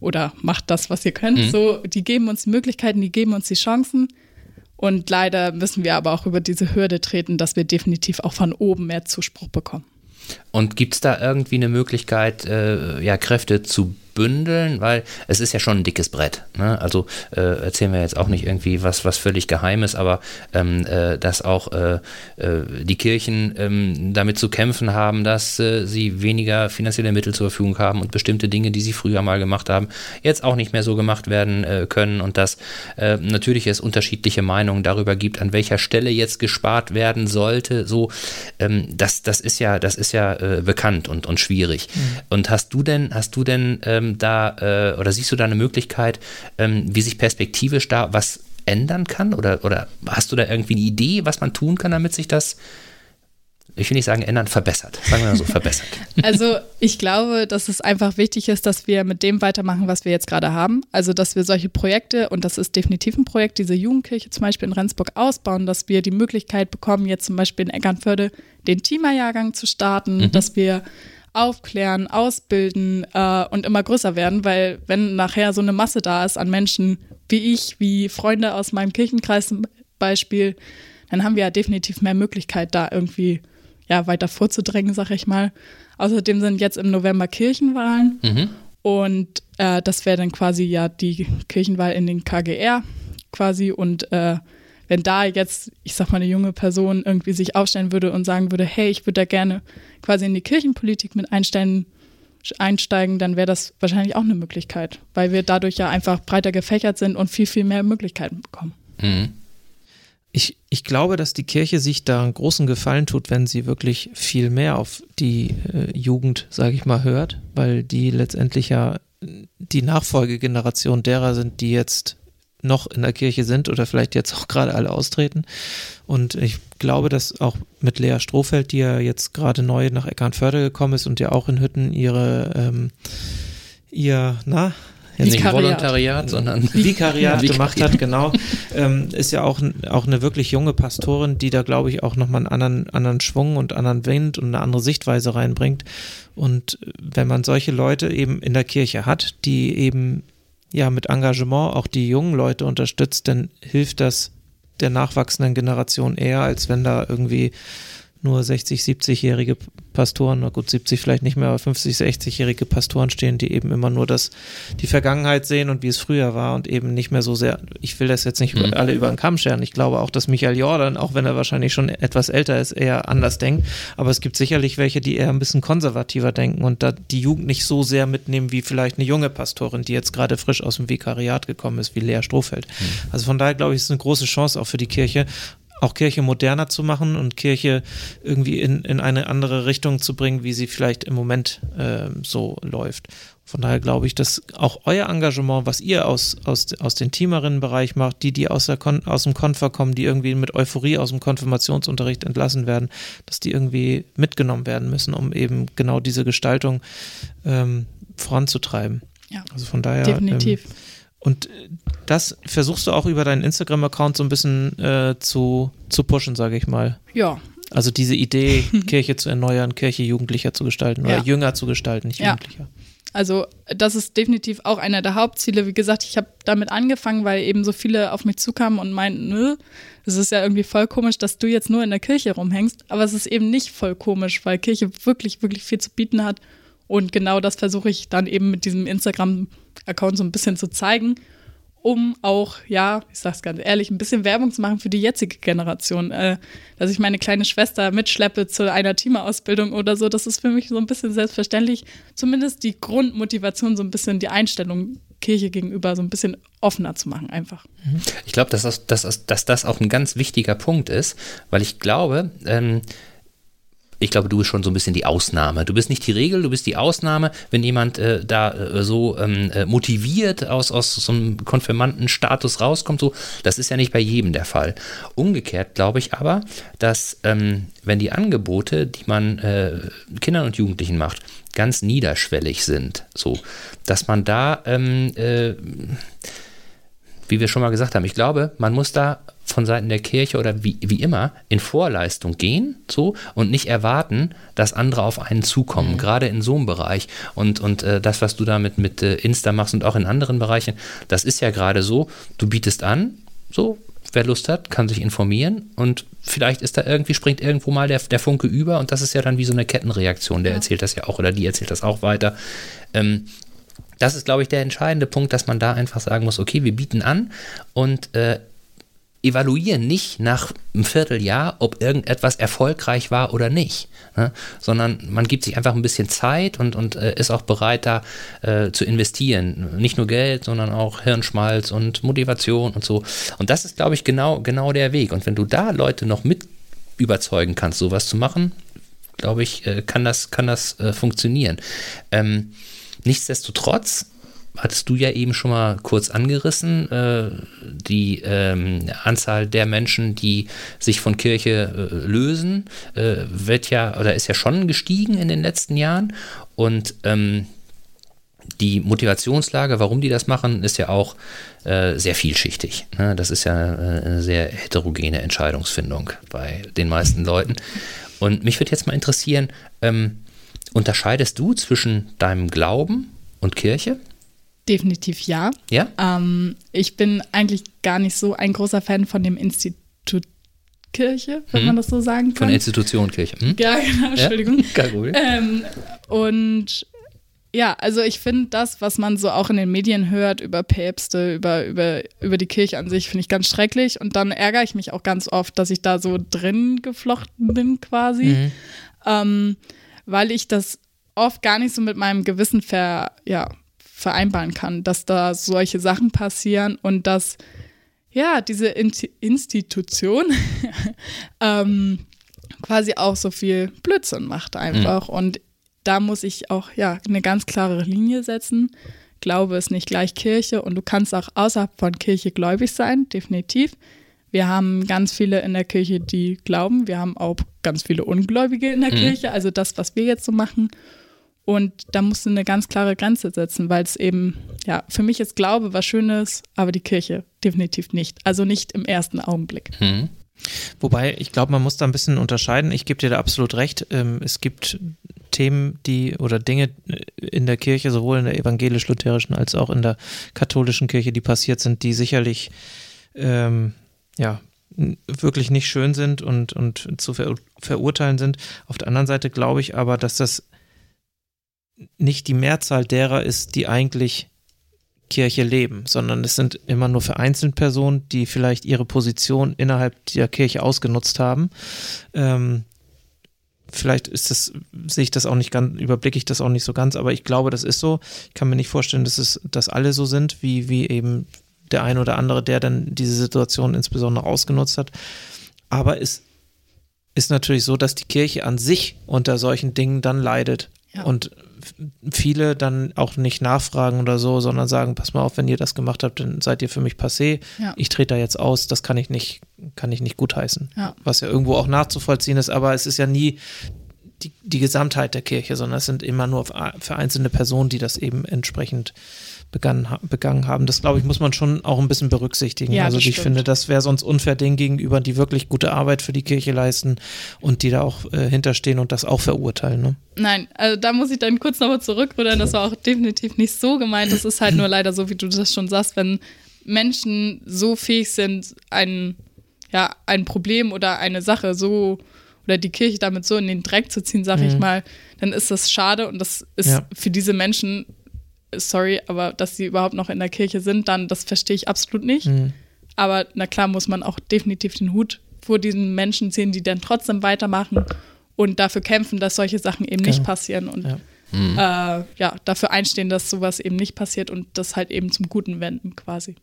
oder macht das, was ihr könnt. Hm. So, die geben uns die Möglichkeiten, die geben uns die Chancen. Und leider müssen wir aber auch über diese Hürde treten, dass wir definitiv auch von oben mehr Zuspruch bekommen. Und gibt es da irgendwie eine Möglichkeit, äh, ja, Kräfte zu bündeln, weil es ist ja schon ein dickes Brett. Ne? Also äh, erzählen wir jetzt auch nicht irgendwie was, was völlig Geheimes, aber ähm, äh, dass auch äh, äh die Kirchen ähm, damit zu kämpfen haben, dass äh, sie weniger finanzielle Mittel zur Verfügung haben und bestimmte Dinge, die sie früher mal gemacht haben, jetzt auch nicht mehr so gemacht werden äh, können und dass natürlich es unterschiedliche Meinungen darüber gibt, an welcher Stelle jetzt gespart werden sollte. So, ähm, das, das ist ja, das ist ja bekannt und, und schwierig. Mhm. Und hast du denn, hast du denn ähm, da äh, oder siehst du da eine Möglichkeit, ähm, wie sich perspektivisch da was ändern kann? Oder, oder hast du da irgendwie eine Idee, was man tun kann, damit sich das ich will nicht sagen ändern, verbessert. Sagen wir mal so, verbessert. Also ich glaube, dass es einfach wichtig ist, dass wir mit dem weitermachen, was wir jetzt gerade haben. Also dass wir solche Projekte, und das ist definitiv ein Projekt, diese Jugendkirche zum Beispiel in Rendsburg ausbauen, dass wir die Möglichkeit bekommen, jetzt zum Beispiel in Eckernförde den Teamerjahrgang zu starten, mhm. dass wir aufklären, ausbilden äh, und immer größer werden, weil wenn nachher so eine Masse da ist an Menschen wie ich, wie Freunde aus meinem Kirchenkreis zum Beispiel, dann haben wir ja definitiv mehr Möglichkeit, da irgendwie ja, weiter vorzudrängen, sag ich mal. Außerdem sind jetzt im November Kirchenwahlen mhm. und äh, das wäre dann quasi ja die Kirchenwahl in den KGR quasi und äh, wenn da jetzt, ich sag mal, eine junge Person irgendwie sich aufstellen würde und sagen würde, hey, ich würde da gerne quasi in die Kirchenpolitik mit einsteigen, einsteigen dann wäre das wahrscheinlich auch eine Möglichkeit, weil wir dadurch ja einfach breiter gefächert sind und viel, viel mehr Möglichkeiten bekommen. Mhm ich, ich glaube, dass die Kirche sich da einen großen Gefallen tut, wenn sie wirklich viel mehr auf die äh, Jugend, sage ich mal, hört, weil die letztendlich ja die Nachfolgegeneration derer sind, die jetzt noch in der Kirche sind oder vielleicht jetzt auch gerade alle austreten. Und ich glaube, dass auch mit Lea Strohfeld, die ja jetzt gerade neu nach Eckernförde gekommen ist und ja auch in Hütten ihre ähm, ihr, na, jetzt nicht Volontariat, sondern Vikariat gemacht hat, genau, ähm, ist ja auch, auch eine wirklich junge Pastorin, die da, glaube ich, auch nochmal einen anderen, anderen Schwung und anderen Wind und eine andere Sichtweise reinbringt. Und wenn man solche Leute eben in der Kirche hat, die eben ja mit Engagement auch die jungen Leute unterstützt, dann hilft das der nachwachsenden Generation eher, als wenn da irgendwie nur 60, 70-jährige Pastoren, na gut, 70 vielleicht nicht mehr, aber 50, 60-jährige Pastoren stehen, die eben immer nur das, die Vergangenheit sehen und wie es früher war und eben nicht mehr so sehr, ich will das jetzt nicht mhm. alle über den Kamm scheren. Ich glaube auch, dass Michael Jordan, auch wenn er wahrscheinlich schon etwas älter ist, eher anders denkt. Aber es gibt sicherlich welche, die eher ein bisschen konservativer denken und da die Jugend nicht so sehr mitnehmen wie vielleicht eine junge Pastorin, die jetzt gerade frisch aus dem Vikariat gekommen ist, wie Lea Strohfeld. Mhm. Also von daher glaube ich, ist eine große Chance auch für die Kirche auch Kirche moderner zu machen und Kirche irgendwie in, in eine andere Richtung zu bringen, wie sie vielleicht im Moment äh, so läuft. Von daher glaube ich, dass auch euer Engagement, was ihr aus, aus, aus dem Teamerinnenbereich macht, die, die aus, der Kon aus dem Konfer kommen, die irgendwie mit Euphorie aus dem Konfirmationsunterricht entlassen werden, dass die irgendwie mitgenommen werden müssen, um eben genau diese Gestaltung ähm, voranzutreiben. Ja, also von daher. Definitiv. Ähm, und das versuchst du auch über deinen Instagram-Account so ein bisschen äh, zu, zu pushen, sage ich mal. Ja. Also diese Idee, Kirche zu erneuern, Kirche jugendlicher zu gestalten oder ja. jünger zu gestalten, nicht jugendlicher. Ja. Also das ist definitiv auch einer der Hauptziele. Wie gesagt, ich habe damit angefangen, weil eben so viele auf mich zukamen und meinten, nö, es ist ja irgendwie voll komisch, dass du jetzt nur in der Kirche rumhängst. Aber es ist eben nicht voll komisch, weil Kirche wirklich, wirklich viel zu bieten hat. Und genau das versuche ich dann eben mit diesem Instagram Account so ein bisschen zu zeigen, um auch, ja, ich sag's ganz ehrlich, ein bisschen Werbung zu machen für die jetzige Generation. Äh, dass ich meine kleine Schwester mitschleppe zu einer Teamausbildung oder so, das ist für mich so ein bisschen selbstverständlich. Zumindest die Grundmotivation, so ein bisschen die Einstellung Kirche gegenüber so ein bisschen offener zu machen, einfach. Ich glaube, dass das, dass, dass das auch ein ganz wichtiger Punkt ist, weil ich glaube, ähm, ich glaube, du bist schon so ein bisschen die Ausnahme. Du bist nicht die Regel, du bist die Ausnahme. Wenn jemand äh, da äh, so ähm, äh, motiviert aus, aus so einem Konfirmandenstatus rauskommt, so, das ist ja nicht bei jedem der Fall. Umgekehrt glaube ich aber, dass ähm, wenn die Angebote, die man äh, Kindern und Jugendlichen macht, ganz niederschwellig sind, so, dass man da ähm, äh, wie wir schon mal gesagt haben, ich glaube, man muss da von Seiten der Kirche oder wie, wie immer in Vorleistung gehen so und nicht erwarten, dass andere auf einen zukommen, mhm. gerade in so einem Bereich. Und, und äh, das, was du da mit, mit äh, Insta machst und auch in anderen Bereichen, das ist ja gerade so, du bietest an, so, wer Lust hat, kann sich informieren und vielleicht ist da irgendwie, springt irgendwo mal der, der Funke über und das ist ja dann wie so eine Kettenreaktion, der ja. erzählt das ja auch oder die erzählt das auch weiter. Ähm, das ist, glaube ich, der entscheidende Punkt, dass man da einfach sagen muss, okay, wir bieten an und äh, evaluieren nicht nach einem Vierteljahr, ob irgendetwas erfolgreich war oder nicht, ne? sondern man gibt sich einfach ein bisschen Zeit und, und äh, ist auch bereit, da äh, zu investieren. Nicht nur Geld, sondern auch Hirnschmalz und Motivation und so. Und das ist, glaube ich, genau, genau der Weg. Und wenn du da Leute noch mit überzeugen kannst, sowas zu machen, glaube ich, äh, kann das, kann das äh, funktionieren. Ähm, nichtsdestotrotz hattest du ja eben schon mal kurz angerissen, äh, die ähm, Anzahl der Menschen, die sich von Kirche äh, lösen, äh, wird ja oder ist ja schon gestiegen in den letzten Jahren. Und ähm, die Motivationslage, warum die das machen, ist ja auch äh, sehr vielschichtig. Ne? Das ist ja äh, eine sehr heterogene Entscheidungsfindung bei den meisten Leuten. Und mich würde jetzt mal interessieren, ähm, unterscheidest du zwischen deinem Glauben und Kirche? Definitiv ja. Ja? Ähm, ich bin eigentlich gar nicht so ein großer Fan von dem Institut Kirche, wenn Hm. man das so sagen kann. Von der Institution Kirche. Hm? ja, genau, Entschuldigung. Problem. Ähm, und ja, also ich finde das, was man so auch in den Medien hört über Päpste, über, über, über die Kirche an sich, finde ich ganz schrecklich. Und dann ärgere ich mich auch ganz oft, dass ich da so drin geflochten bin quasi, Mhm. ähm, weil ich das oft gar nicht so mit meinem Gewissen ver, ja, vereinbaren kann, dass da solche Sachen passieren und dass ja, diese Inti Institution ähm, quasi auch so viel Blödsinn macht einfach. Und da muss ich auch ja eine ganz klare Linie setzen. Glaube ist nicht gleich Kirche und du kannst auch außerhalb von Kirche gläubig sein, definitiv. Wir haben ganz viele in der Kirche, die glauben. Wir haben auch ganz viele Ungläubige in der Mhm. Kirche. Also das, was wir jetzt so machen. Und da musst du eine ganz klare Grenze setzen, weil es eben, ja, für mich ist Glaube was Schönes, aber die Kirche definitiv nicht. Also nicht im ersten Augenblick. Hm. Wobei, ich glaube, man muss da ein bisschen unterscheiden. Ich gebe dir da absolut recht. Ähm, es gibt Themen, die oder Dinge in der Kirche, sowohl in der evangelisch-lutherischen als auch in der katholischen Kirche, die passiert sind, die sicherlich ähm, ja wirklich nicht schön sind und, und zu ver verurteilen sind. Auf der anderen Seite glaube ich aber, dass das nicht die Mehrzahl derer ist, die eigentlich Kirche leben, sondern es sind immer nur vereinzelt Personen, die vielleicht ihre Position innerhalb der Kirche ausgenutzt haben. Ähm, vielleicht ist das, sehe ich das auch nicht ganz, überblicke ich das auch nicht so ganz, aber ich glaube, das ist so. Ich kann mir nicht vorstellen, dass es, dass alle so sind, wie, wie eben der ein oder andere, der dann diese Situation insbesondere ausgenutzt hat. Aber es ist natürlich so, dass die Kirche an sich unter solchen Dingen dann leidet. Ja. Und viele dann auch nicht nachfragen oder so, sondern sagen, pass mal auf, wenn ihr das gemacht habt, dann seid ihr für mich passé. Ja. Ich trete da jetzt aus, das kann ich nicht, kann ich nicht gutheißen. Ja. Was ja irgendwo auch nachzuvollziehen ist, aber es ist ja nie die, die Gesamtheit der Kirche, sondern es sind immer nur vereinzelte Personen, die das eben entsprechend begangen, begangen haben. Das, glaube ich, muss man schon auch ein bisschen berücksichtigen. Ja, also ich stimmt. finde, das wäre sonst unfair denen gegenüber, die wirklich gute Arbeit für die Kirche leisten und die da auch äh, hinterstehen und das auch verurteilen. Ne? Nein, also da muss ich dann kurz nochmal zurückrudern. Das war auch definitiv nicht so gemeint. Das ist halt nur leider so, wie du das schon sagst, wenn Menschen so fähig sind, ein, ja, ein Problem oder eine Sache so oder die Kirche damit so in den Dreck zu ziehen, sag ich Mhm. mal, dann ist das schade und das ist Ja. für diese Menschen, sorry, aber dass sie überhaupt noch in der Kirche sind, dann das verstehe ich absolut nicht. Mhm. Aber na klar muss man auch definitiv den Hut vor diesen Menschen ziehen, die dann trotzdem weitermachen und dafür kämpfen, dass solche Sachen eben nicht Genau. passieren und Ja. äh, ja, dafür einstehen, dass sowas eben nicht passiert und das halt eben zum Guten wenden quasi.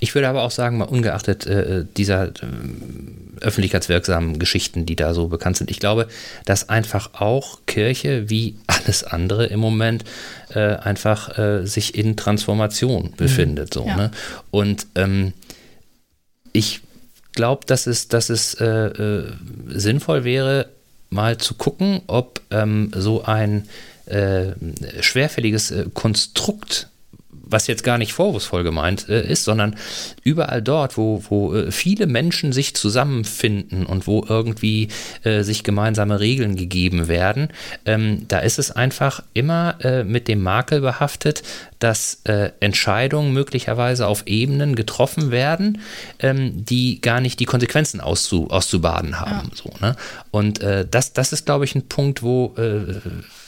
Ich würde aber auch sagen, mal ungeachtet äh, dieser äh, öffentlichkeitswirksamen Geschichten, die da so bekannt sind, ich glaube, dass einfach auch Kirche wie alles andere im Moment äh, einfach äh, sich in Transformation befindet. So, Ja. ne? Und ähm, ich glaube, dass es, dass es äh, äh, sinnvoll wäre, mal zu gucken, ob ähm, so ein schwerfälliges Konstrukt was jetzt gar nicht vorwurfsvoll gemeint äh, ist, sondern überall dort, wo, wo äh, viele Menschen sich zusammenfinden und wo irgendwie äh, sich gemeinsame Regeln gegeben werden, ähm, da ist es einfach immer äh, mit dem Makel behaftet, dass äh, Entscheidungen möglicherweise auf Ebenen getroffen werden, ähm, die gar nicht die Konsequenzen auszu, auszubaden haben. So, ne? Und äh, das, das ist, glaube ich, ein Punkt, wo äh,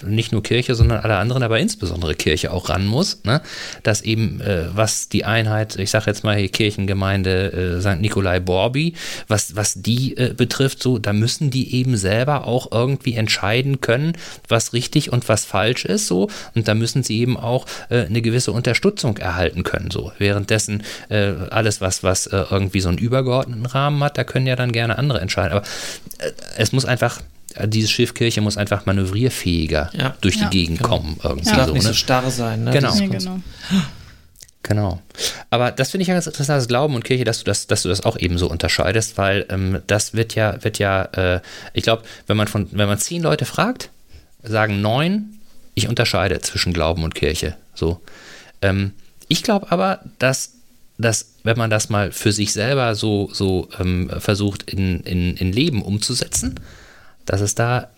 nicht nur Kirche, sondern alle anderen, aber insbesondere Kirche auch ran muss, ne? dass eben, äh, was die Einheit, ich sage jetzt mal hier Kirchengemeinde äh, St. Nikolai Borby, was, was die äh, betrifft, so, da müssen die eben selber auch irgendwie entscheiden können, was richtig und was falsch ist, so, und da müssen sie eben auch äh, eine gewisse Unterstützung erhalten können, so. Währenddessen äh, alles, was, was äh, irgendwie so einen übergeordneten Rahmen hat, da können ja dann gerne andere entscheiden. Aber äh, es muss einfach dieses Schiff Kirche muss einfach manövrierfähiger Ja. durch die Ja. Gegend Genau. kommen. Irgendwie darf so, nicht ne? so starr sein. Ne? Genau. Genau. Genau. Aber das finde ich ja ganz interessant, das Glauben und Kirche, dass du das, dass du das auch eben so unterscheidest, weil ähm, das wird ja, wird ja, äh, ich glaube, wenn man von, wenn man zehn Leute fragt, sagen neun, ich unterscheide zwischen Glauben und Kirche. So. Ähm, ich glaube aber, dass, dass, wenn man das mal für sich selber so, so ähm, versucht in, in, in Leben umzusetzen, dass es da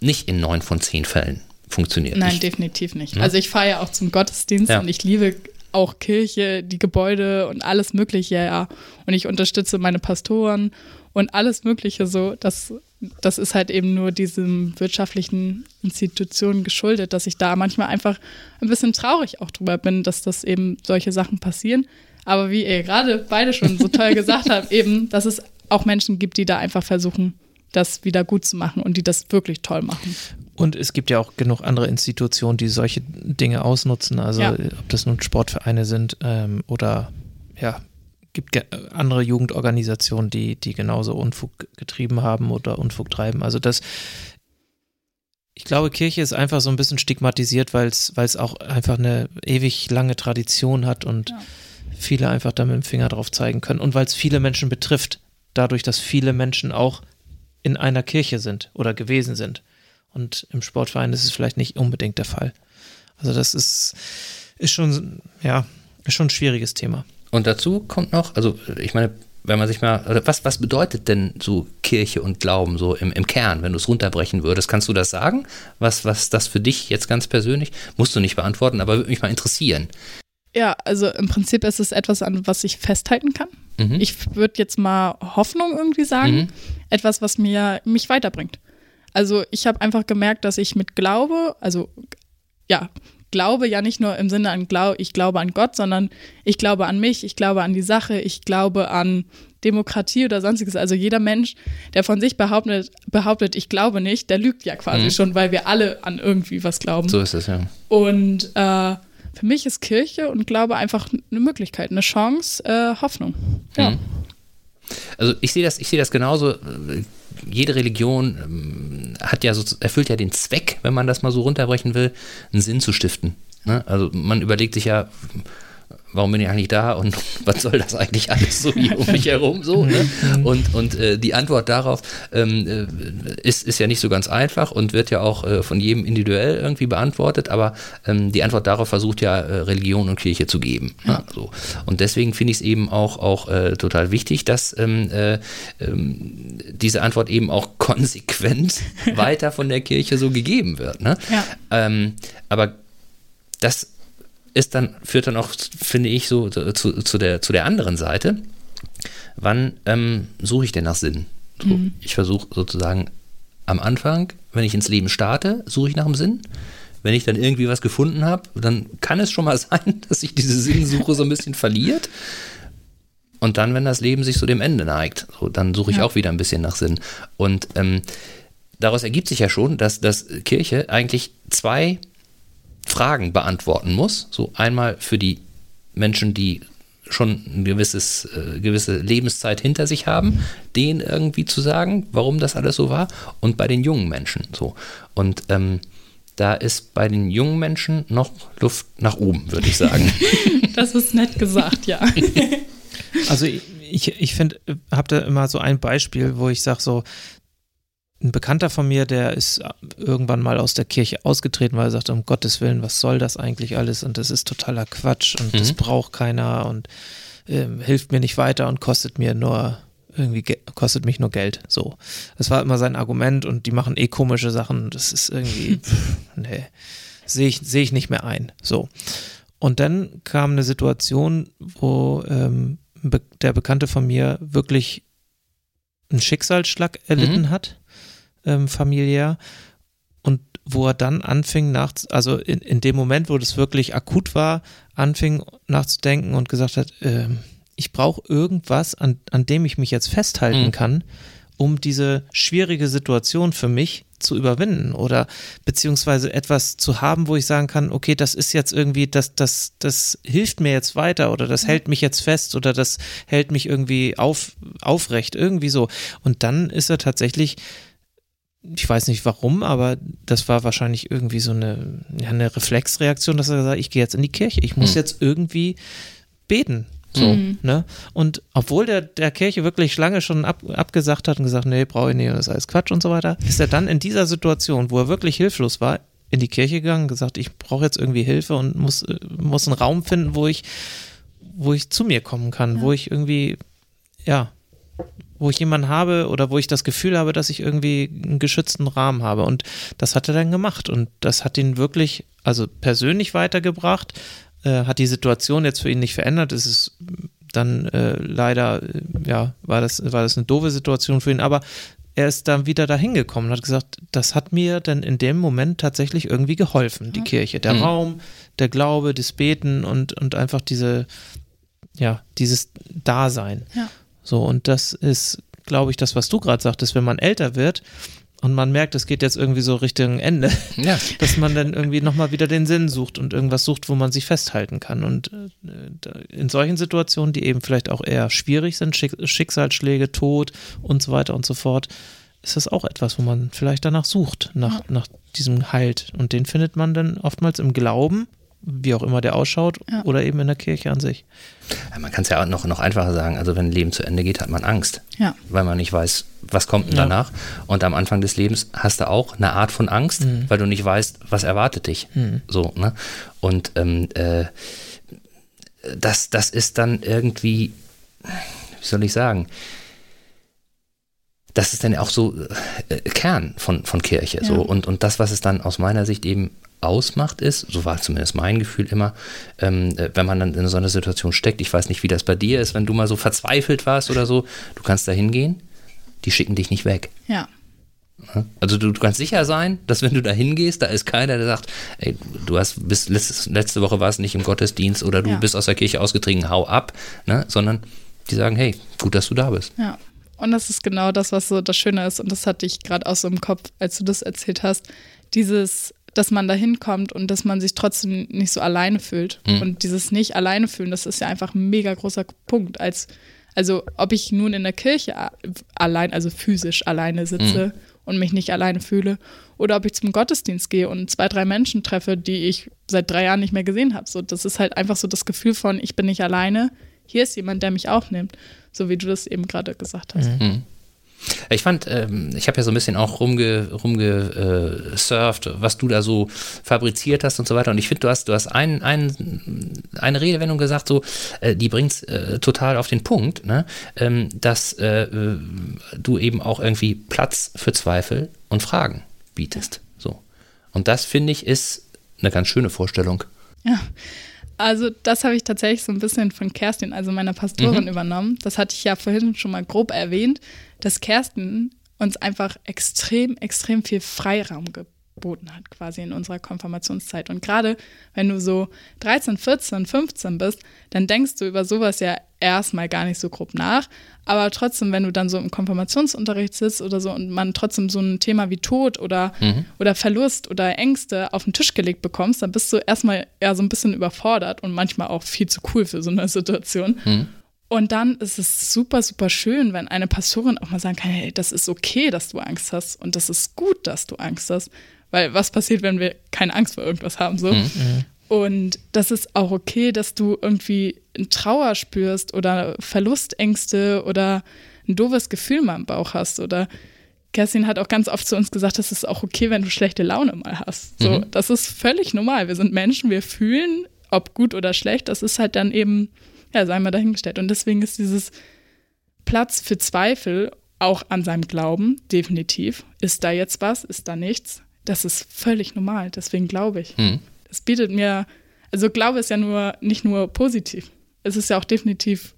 nicht in neun von zehn Fällen funktioniert. Nein, ich, definitiv nicht. Ne? Also ich fahre ja auch zum Gottesdienst Ja. und ich liebe auch Kirche, die Gebäude und alles Mögliche, ja. Und ich unterstütze meine Pastoren und alles Mögliche so. Das, das ist halt eben nur diesen wirtschaftlichen Institutionen geschuldet, dass ich da manchmal einfach ein bisschen traurig auch drüber bin, dass das eben solche Sachen passieren. Aber wie ihr gerade beide schon so toll gesagt habt, eben, dass es auch Menschen gibt, die da einfach versuchen, das wieder gut zu machen und die das wirklich toll machen. Und es gibt ja auch genug andere Institutionen, die solche Dinge ausnutzen. Also Ja. ob das nun Sportvereine sind ähm, oder ja, gibt ge- andere Jugendorganisationen, die, die genauso Unfug getrieben haben oder Unfug treiben. Also das, ich glaube, Kirche ist einfach so ein bisschen stigmatisiert, weil es weil es auch einfach eine ewig lange Tradition hat und Ja. viele einfach da mit dem Finger drauf zeigen können. Und weil es viele Menschen betrifft, dadurch, dass viele Menschen auch in einer Kirche sind oder gewesen sind. Und im Sportverein ist es vielleicht nicht unbedingt der Fall. Also das ist, ist schon, ja, ist schon ein schwieriges Thema. Und dazu kommt noch, also ich meine, wenn man sich mal, oder was, was bedeutet denn so Kirche und Glauben so im, im Kern, wenn du es runterbrechen würdest? Kannst du das sagen? Was, was das für dich jetzt ganz persönlich, musst du nicht beantworten, aber würde mich mal interessieren. Ja, also im Prinzip ist es etwas, an was ich festhalten kann. Mhm. Ich würde jetzt mal Hoffnung irgendwie sagen. Mhm. Etwas, was mir mich weiterbringt. Also ich habe einfach gemerkt, dass ich mit Glaube, also ja, Glaube ja nicht nur im Sinne an Glau ich glaube an Gott, sondern ich glaube an mich, ich glaube an die Sache, ich glaube an Demokratie oder sonstiges. Also jeder Mensch, der von sich behauptet, behauptet ich glaube nicht, der lügt ja quasi Mhm. schon, weil wir alle an irgendwie was glauben. So ist es, ja. Und äh, für mich ist Kirche und Glaube einfach eine Möglichkeit, eine Chance, äh, Hoffnung. Ja. Mhm. Also ich sehe das, ich sehe das genauso. Jede Religion ähm, hat ja so, erfüllt ja den Zweck, wenn man das mal so runterbrechen will, einen Sinn zu stiften. Ne? Also man überlegt sich ja, warum bin ich eigentlich da und was soll das eigentlich alles so hier um mich herum so? Ne? Und, und äh, die Antwort darauf ähm, äh, ist, ist ja nicht so ganz einfach und wird ja auch äh, von jedem individuell irgendwie beantwortet, aber ähm, die Antwort darauf versucht ja äh, Religion und Kirche zu geben. Ne? So. Und deswegen finde ich es eben auch, auch äh, total wichtig, dass ähm, äh, ähm, diese Antwort eben auch konsequent weiter von der Kirche so gegeben wird. Ne? Ja. Ähm, aber das ist dann, führt dann auch, finde ich, so zu, zu, der, zu der anderen Seite. Wann ähm, suche ich denn nach Sinn? So, Ich versuche sozusagen am Anfang, wenn ich ins Leben starte, suche ich nach dem Sinn. Wenn ich dann irgendwie was gefunden habe, dann kann es schon mal sein, dass sich diese Sinnsuche so ein bisschen verliert. Und dann, wenn das Leben sich so dem Ende neigt, so, dann suche ich Ja. auch wieder ein bisschen nach Sinn. Und ähm, daraus ergibt sich ja schon, dass, dass Kirche eigentlich zwei Fragen beantworten muss. So einmal für die Menschen, die schon ein gewisses, äh, gewisse Lebenszeit hinter sich haben, denen irgendwie zu sagen, warum das alles so war, und bei den jungen Menschen so. Und ähm, da ist bei den jungen Menschen noch Luft nach oben, würde ich sagen. Das ist nett gesagt, ja. Also ich, ich, ich finde, habe da immer so ein Beispiel, wo ich sage so, ein Bekannter von mir, der ist irgendwann mal aus der Kirche ausgetreten, weil er sagte, um Gottes Willen, was soll das eigentlich alles? Und das ist totaler Quatsch und das Mhm. braucht keiner und ähm, hilft mir nicht weiter und kostet mir nur irgendwie ge- kostet mich nur Geld. So. Das war immer sein Argument und die machen eh komische Sachen. Das ist irgendwie, pff, nee, sehe ich, sehe ich nicht mehr ein. So. Und dann kam eine Situation, wo ähm, der Bekannte von mir wirklich einen Schicksalsschlag erlitten Mhm. hat, ähm, familiär. Und wo er dann anfing, nach, also in, in dem Moment, wo das wirklich akut war, anfing nachzudenken und gesagt hat, ähm, ich brauche irgendwas, an, an dem ich mich jetzt festhalten Mhm. kann, um diese schwierige Situation für mich zu überwinden oder beziehungsweise etwas zu haben, wo ich sagen kann, okay, das ist jetzt irgendwie, das, das, das hilft mir jetzt weiter oder das hält mich jetzt fest oder das hält mich irgendwie auf, aufrecht, irgendwie so. Und dann ist er tatsächlich ich weiß nicht warum, aber das war wahrscheinlich irgendwie so eine, ja, eine Reflexreaktion, dass er gesagt hat, ich gehe jetzt in die Kirche. Ich muss hm. jetzt irgendwie beten. So, mhm. ne? Und obwohl der, der Kirche wirklich lange schon ab, abgesagt hat und gesagt, nee, brauche ich nicht, das ist alles Quatsch und so weiter, ist er dann in dieser Situation, wo er wirklich hilflos war, in die Kirche gegangen, gesagt, ich brauche jetzt irgendwie Hilfe und muss, muss einen Raum finden, wo ich, wo ich zu mir kommen kann, ja. wo ich irgendwie, ja, wo ich jemanden habe oder wo ich das Gefühl habe, dass ich irgendwie einen geschützten Rahmen habe. Und das hat er dann gemacht. Und das hat ihn wirklich, also persönlich weitergebracht, äh, hat die Situation jetzt für ihn nicht verändert. Es ist dann äh, leider, äh, ja, war das, war das eine doofe Situation für ihn, aber er ist dann wieder dahin gekommen und hat gesagt, das hat mir dann in dem Moment tatsächlich irgendwie geholfen, die Kirche, der mhm. Raum, der Glaube, das Beten und, und einfach diese, ja, dieses Dasein. Ja. So, und das ist, glaube ich, das, was du gerade sagtest, wenn man älter wird, und man merkt, es geht jetzt irgendwie so Richtung Ende, ja. dass man dann irgendwie nochmal wieder den Sinn sucht und irgendwas sucht, wo man sich festhalten kann. Und äh, in solchen Situationen, die eben vielleicht auch eher schwierig sind, Schicksalsschläge, Tod und so weiter und so fort, ist das auch etwas, wo man vielleicht danach sucht, nach, ja. nach diesem Halt. Und den findet man dann oftmals im Glauben wie auch immer der ausschaut, ja. oder eben in der Kirche an sich. Ja, man kann es ja auch noch, noch einfacher sagen, also wenn ein Leben zu Ende geht, hat man Angst, ja. weil man nicht weiß, was kommt denn danach. Und am Anfang des Lebens hast du auch eine Art von Angst, mhm. weil du nicht weißt, was erwartet dich. Mhm. So, ne? Und ähm, äh, das, das ist dann irgendwie, wie soll ich sagen, das ist dann auch so äh, Kern von, von Kirche. Ja. So. Und, und das, was es dann aus meiner Sicht eben ausmacht, ist, so war zumindest mein Gefühl immer, ähm, äh, wenn man dann in so einer Situation steckt, ich weiß nicht, wie das bei dir ist, wenn du mal so verzweifelt warst oder so, du kannst da hingehen, die schicken dich nicht weg. Ja. Also du, du, kannst sicher sein, dass wenn du da hingehst, da ist keiner, der sagt, ey, du hast bis letzte, letzte Woche warst nicht im Gottesdienst oder du ja. bist aus der Kirche ausgetreten, hau ab, ne? sondern die sagen, hey, gut, dass du da bist. Ja. Und das ist genau das, was so das Schöne ist. Und das hatte ich gerade auch so im Kopf, als du das erzählt hast. Dieses dass man da hinkommt und dass man sich trotzdem nicht so alleine fühlt. Mhm. Und dieses nicht alleine fühlen, das ist ja einfach ein mega großer Punkt. Als, also ob ich nun in der Kirche allein, also physisch alleine sitze mhm. und mich nicht alleine fühle, oder ob ich zum Gottesdienst gehe und zwei, drei Menschen treffe, die ich seit drei Jahren nicht mehr gesehen habe. So, das ist halt einfach so das Gefühl von, ich bin nicht alleine, hier ist jemand, der mich aufnimmt, so wie du das eben gerade gesagt hast. Mhm. Ich fand, ähm, ich habe ja so ein bisschen auch rumge, rumgesurft, was du da so fabriziert hast und so weiter. Und ich finde, du hast, du hast ein, ein, eine Redewendung gesagt, so, äh, die bringt es äh, total auf den Punkt, ne? Ähm, dass äh, du eben auch irgendwie Platz für Zweifel und Fragen bietest. So. Und das, finde ich, ist eine ganz schöne Vorstellung. Ja. Also das habe ich tatsächlich so ein bisschen von Kerstin, also meiner Pastorin, mhm. übernommen. Das hatte ich ja vorhin schon mal grob erwähnt, dass Kerstin uns einfach extrem, extrem viel Freiraum geboten hat, quasi in unserer Konfirmationszeit. Und gerade wenn du so 13, 14, 15 bist, dann denkst du über sowas ja erstmal gar nicht so grob nach. Aber trotzdem, wenn du dann so im Konfirmationsunterricht sitzt oder so und man trotzdem so ein Thema wie Tod oder, mhm. oder Verlust oder Ängste auf den Tisch gelegt bekommst, dann bist du erstmal eher so ein bisschen überfordert und manchmal auch viel zu cool für so eine Situation. Mhm. Und dann ist es super, super schön, wenn eine Pastorin auch mal sagen kann, hey, das ist okay, dass du Angst hast und das ist gut, dass du Angst hast. Weil was passiert, wenn wir keine Angst vor irgendwas haben? So? Mhm. Und das ist auch okay, dass du irgendwie Trauer spürst oder Verlustängste oder ein doofes Gefühl mal im Bauch hast. Oder Kerstin hat auch ganz oft zu uns gesagt, das ist auch okay, wenn du schlechte Laune mal hast. So, mhm. das ist völlig normal. Wir sind Menschen, wir fühlen, ob gut oder schlecht. Das ist halt dann eben, ja, sei mal dahingestellt. Und deswegen ist dieses Platz für Zweifel auch an seinem Glauben, definitiv. Ist da jetzt was? Ist da nichts? Das ist völlig normal. Deswegen glaube ich. Mhm. Das bietet mir, also Glaube ist ja nur nicht nur positiv. Es ist ja auch definitiv,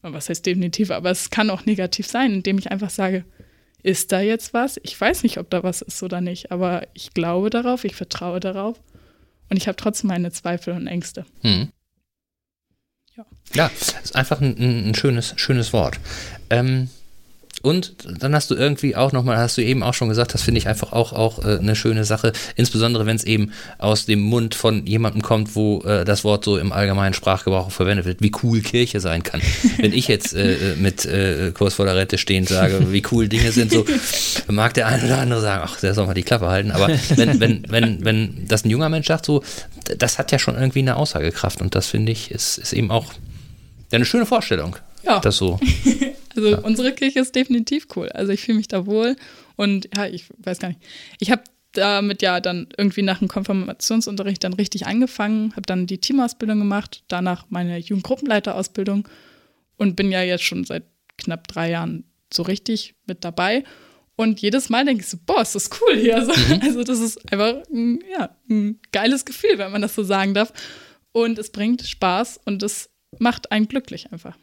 was heißt definitiv, aber es kann auch negativ sein, indem ich einfach sage, ist da jetzt was? Ich weiß nicht, ob da was ist oder nicht, aber ich glaube darauf, ich vertraue darauf und ich habe trotzdem meine Zweifel und Ängste. Hm. Ja. ja, ist einfach ein, ein, schönes, schönes Wort. Ähm, Und dann hast du irgendwie auch nochmal, hast du eben auch schon gesagt, das finde ich einfach auch, auch äh, eine schöne Sache, insbesondere wenn es eben aus dem Mund von jemandem kommt, wo äh, das Wort so im allgemeinen Sprachgebrauch verwendet wird, wie cool Kirche sein kann. wenn ich jetzt äh, mit äh, Kurs vor der Rette stehend sage, wie cool Dinge sind, so mag der eine oder andere sagen, ach, der soll mal die Klappe halten. Aber wenn, wenn, wenn, wenn das ein junger Mensch sagt, so, das hat ja schon irgendwie eine Aussagekraft und das finde ich, ist, ist eben auch eine schöne Vorstellung. Ja. Das so. Also Ja. unsere Kirche ist definitiv cool. Also ich fühle mich da wohl und ja, ich weiß gar nicht. Ich habe damit ja dann irgendwie nach dem Konfirmationsunterricht dann richtig angefangen, habe dann die Teamausbildung gemacht, danach meine Jugendgruppenleiterausbildung und bin ja jetzt schon seit knapp drei Jahren so richtig mit dabei. Und jedes Mal denke ich so, boah, ist das cool hier. Also, also das ist einfach ein, ja, ein geiles Gefühl, wenn man das so sagen darf. Und es bringt Spaß und es macht einen glücklich einfach.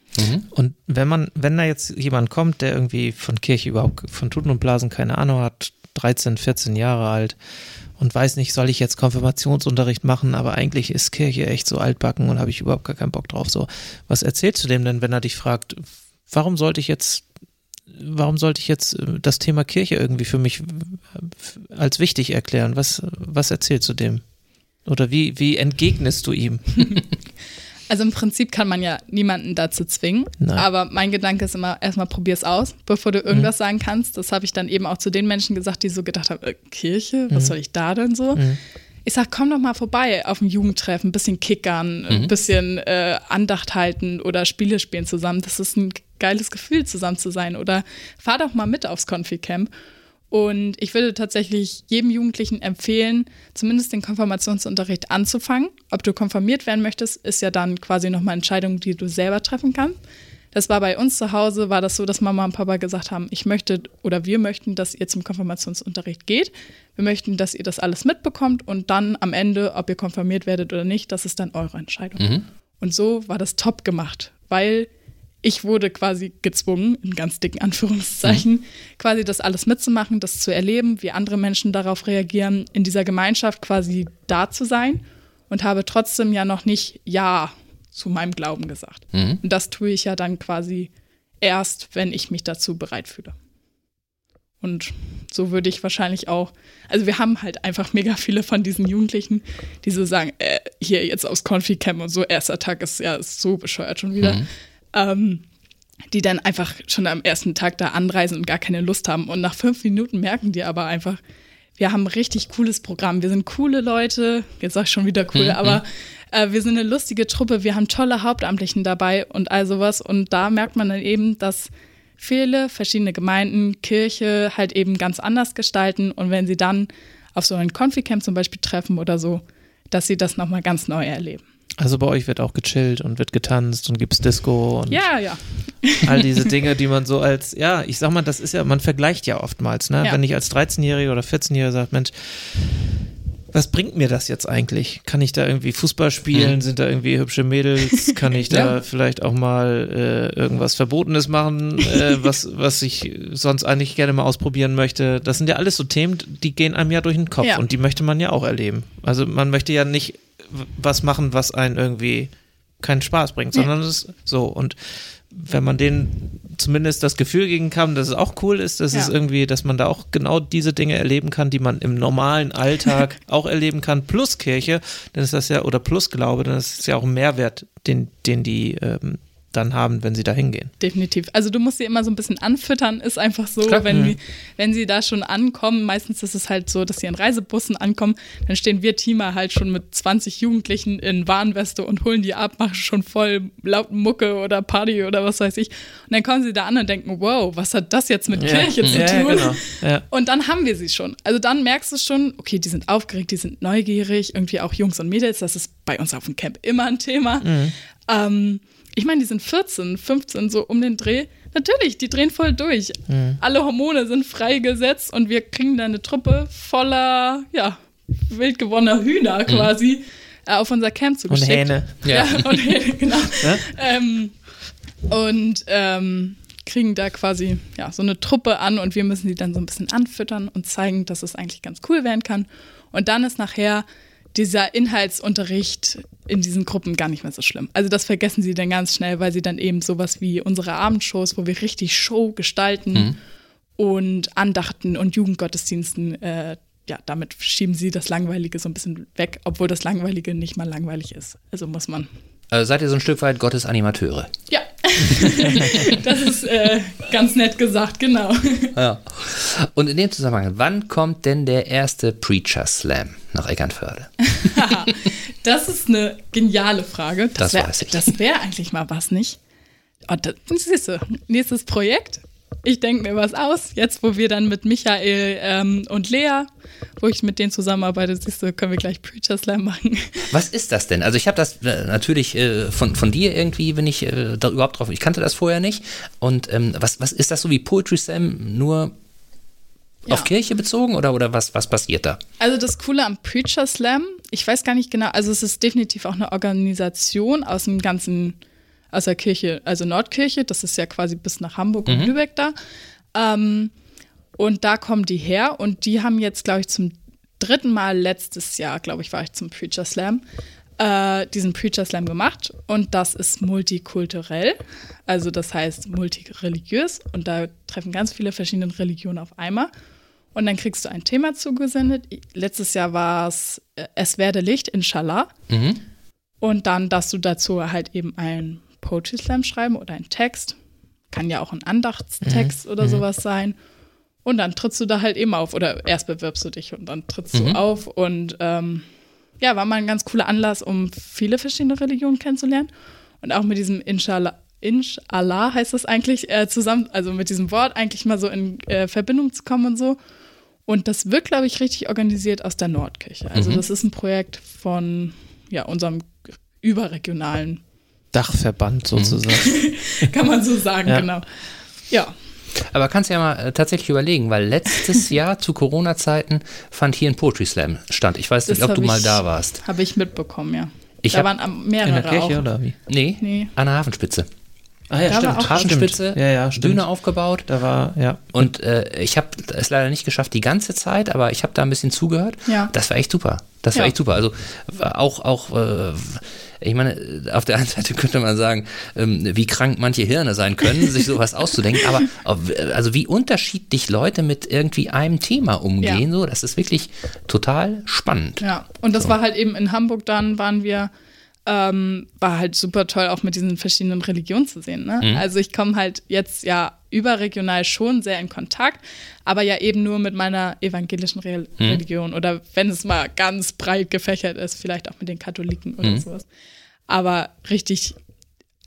Und wenn man, wenn da jetzt jemand kommt, der irgendwie von Kirche überhaupt, von Tuten und Blasen keine Ahnung hat, 13, 14 Jahre alt und weiß nicht, soll ich jetzt Konfirmationsunterricht machen, aber eigentlich ist Kirche echt so altbacken und habe ich überhaupt gar keinen Bock drauf. So, was erzählst du dem denn, wenn er dich fragt, warum sollte ich jetzt, warum sollte ich jetzt äh, das Thema Kirche irgendwie für mich äh, als wichtig erklären? Was, was erzählst du dem? Oder wie, wie entgegnest du ihm? Also im Prinzip kann man ja niemanden dazu zwingen, Nein. aber mein Gedanke ist immer, erstmal probier's aus, bevor du irgendwas Mhm. sagen kannst. Das habe ich dann eben auch zu den Menschen gesagt, die so gedacht haben, äh, Kirche, was Mhm. soll ich da denn so? Ich sag, komm doch mal vorbei auf ein Jugendtreffen, ein bisschen kickern, ein bisschen äh, Andacht halten oder Spiele spielen zusammen. Das ist ein geiles Gefühl, zusammen zu sein. Oder fahr doch mal mit aufs Konfi-Camp. Und ich würde tatsächlich jedem Jugendlichen empfehlen, zumindest den Konfirmationsunterricht anzufangen. Ob du konfirmiert werden möchtest, ist ja dann quasi nochmal eine Entscheidung, die du selber treffen kannst. Das war bei uns zu Hause, war das so, dass Mama und Papa gesagt haben, ich möchte oder wir möchten, dass ihr zum Konfirmationsunterricht geht. Wir möchten, dass ihr das alles mitbekommt und dann am Ende, ob ihr konfirmiert werdet oder nicht, das ist dann eure Entscheidung. Und so war das top gemacht, weil ich wurde quasi gezwungen, in ganz dicken Anführungszeichen, quasi das alles mitzumachen, das zu erleben, wie andere Menschen darauf reagieren, in dieser Gemeinschaft quasi da zu sein und habe trotzdem ja noch nicht Ja zu meinem Glauben gesagt. Und das tue ich ja dann quasi erst, wenn ich mich dazu bereit fühle. Und so würde ich wahrscheinlich auch, also wir haben halt einfach mega viele von diesen Jugendlichen, die so sagen, äh, hier jetzt aufs Konfi-Camp und so, erster Tag ist ja ist so bescheuert schon wieder. Ähm, die dann einfach schon am ersten Tag da anreisen und gar keine Lust haben. Und nach fünf Minuten merken die aber einfach, wir haben ein richtig cooles Programm. Wir sind coole Leute. Jetzt sag ich schon wieder cool, aber äh, wir sind eine lustige Truppe. Wir haben tolle Hauptamtlichen dabei und all sowas. Und da merkt man dann eben, dass viele verschiedene Gemeinden Kirche halt eben ganz anders gestalten. Und wenn sie dann auf so ein Konfi-Camp zum Beispiel treffen oder so, dass sie das nochmal ganz neu erleben. Also bei euch wird auch gechillt und wird getanzt und gibt's Disco und Ja, ja. all diese Dinge, die man so als, ja, ich sag mal, das ist ja, man vergleicht ja oftmals, ne? Ja. Wenn ich als 13-Jähriger oder 14-Jähriger sage, Mensch, was bringt mir das jetzt eigentlich? Kann ich da irgendwie Fußball spielen? Hm. Sind da irgendwie hübsche Mädels? Kann ich da Ja. vielleicht auch mal äh, irgendwas Verbotenes machen, äh, was, was ich sonst eigentlich gerne mal ausprobieren möchte? Das sind ja alles so Themen, die gehen einem ja durch den Kopf Ja. und die möchte man ja auch erleben. Also man möchte ja nicht was machen, was einen irgendwie keinen Spaß bringt, Ja. sondern es ist so. Und wenn man denen zumindest das Gefühl geben kann, dass es auch cool ist, dass Ja. es irgendwie, dass man da auch genau diese Dinge erleben kann, die man im normalen Alltag auch erleben kann, plus Kirche, dann ist das ja, oder plus Glaube, dann ist es ja auch ein Mehrwert, den, den die ähm, dann haben, wenn sie da hingehen. Definitiv. Also du musst sie immer so ein bisschen anfüttern, ist einfach so, Klar. wenn, Mhm. die, wenn sie da schon ankommen, meistens ist es halt so, dass sie in Reisebussen ankommen, dann stehen wir Teamer halt schon mit 20 Jugendlichen in Warnweste und holen die ab, machen schon voll laut Mucke oder Party oder was weiß ich. Und dann kommen sie da an und denken, wow, was hat das jetzt mit Kirche zu ja, tun? Ja, genau. ja. Und dann haben wir sie schon. Also dann merkst du schon, okay, die sind aufgeregt, die sind neugierig, irgendwie auch Jungs und Mädels, das ist bei uns auf dem Camp immer ein Thema. Ähm, ich meine, die sind 14, 15, so um den Dreh. Natürlich, die drehen voll durch. Alle Hormone sind freigesetzt und wir kriegen da eine Truppe voller, ja, wild gewonnener Hühner quasi äh, auf unser Camp Und zugeschickt. Hähne. Ja, und Hähne, genau. Ja? Ähm, und ähm, kriegen da quasi ja, so eine Truppe an und wir müssen die dann so ein bisschen anfüttern und zeigen, dass es eigentlich ganz cool werden kann. Und dann ist nachher dieser Inhaltsunterricht in diesen Gruppen gar nicht mehr so schlimm. Also das vergessen sie dann ganz schnell, weil sie dann eben sowas wie unsere Abendshows, wo wir richtig Show gestalten mhm. und Andachten und Jugendgottesdiensten, äh, ja, damit schieben sie das Langweilige so ein bisschen weg, obwohl das Langweilige nicht mal langweilig ist. Also muss man. Also seid ihr so ein Stück weit Gottes Animateure? Ja. das ist äh, ganz nett gesagt, genau. Ja. Und in dem Zusammenhang, wann kommt denn der erste Preacher Slam nach Eckernförde? das ist eine geniale Frage. Das, das wär, weiß ich. Das wäre eigentlich mal was, nicht? Oh, das, siehst du, nächstes Projekt ich denke mir was aus. Jetzt, wo wir dann mit Michael ähm, und Lea, wo ich mit denen zusammenarbeite, siehst du, können wir gleich Preacher Slam machen. Was ist das denn? Also ich habe das äh, natürlich äh, von, von dir irgendwie, wenn ich äh, da überhaupt drauf, ich kannte das vorher nicht. Und ähm, was, was ist das so wie Poetry Slam, nur ja. auf Kirche bezogen oder, oder was, was passiert da? Also das Coole am Preacher Slam, ich weiß gar nicht genau, also es ist definitiv auch eine Organisation aus dem ganzen aus der Kirche, also Nordkirche, das ist ja quasi bis nach Hamburg mhm. und Lübeck da. Ähm, und da kommen die her und die haben jetzt, glaube ich, zum dritten Mal letztes Jahr, glaube ich, war ich zum Preacher Slam, äh, diesen Preacher Slam gemacht. Und das ist multikulturell, also das heißt multireligiös. Und da treffen ganz viele verschiedene Religionen auf einmal. Und dann kriegst du ein Thema zugesendet. Letztes Jahr war es äh, Es werde Licht, inshallah. Mhm. Und dann, dass du dazu halt eben ein Poetry Slam schreiben oder einen Text. Kann ja auch ein Andachtstext mhm. oder mhm. sowas sein. Und dann trittst du da halt eben auf. Oder erst bewirbst du dich und dann trittst mhm. du auf. Und ähm, ja, war mal ein ganz cooler Anlass, um viele verschiedene Religionen kennenzulernen. Und auch mit diesem Inshallah, Inshallah heißt das eigentlich, äh, zusammen, also mit diesem Wort eigentlich mal so in äh, Verbindung zu kommen und so. Und das wird, glaube ich, richtig organisiert aus der Nordkirche. Also mhm. das ist ein Projekt von ja, unserem überregionalen Dachverband mhm. sozusagen. Kann man so sagen, ja. genau. Ja. Aber kannst ja mal äh, tatsächlich überlegen, weil letztes Jahr zu Corona-Zeiten fand hier ein Poetry Slam statt. Ich weiß nicht, das ob du mal da warst. Habe ich mitbekommen, ja. Ich da waren mehrere in der Kirche auch. oder wie? Nee, nee, an der Hafenspitze. Ah ja, da stimmt. Hafenspitze, ja, ja, stimmt. Bühne aufgebaut. Da war, ja. Und äh, ich habe es leider nicht geschafft die ganze Zeit, aber ich habe da ein bisschen zugehört. Ja. Das war echt super. Das war ja. echt super. Also auch, auch äh, ich meine, auf der einen Seite könnte man sagen, ähm, wie krank manche Hirne sein können, sich sowas auszudenken, aber also wie unterschiedlich Leute mit irgendwie einem Thema umgehen, ja. so, das ist wirklich total spannend. Ja, und das so. war halt eben in Hamburg dann, waren wir ähm, war halt super toll, auch mit diesen verschiedenen Religionen zu sehen. Ne? Mhm. Also ich komme halt jetzt ja überregional schon sehr in Kontakt, aber ja eben nur mit meiner evangelischen Re mhm. Religion oder wenn es mal ganz breit gefächert ist, vielleicht auch mit den Katholiken oder mhm. sowas. Aber richtig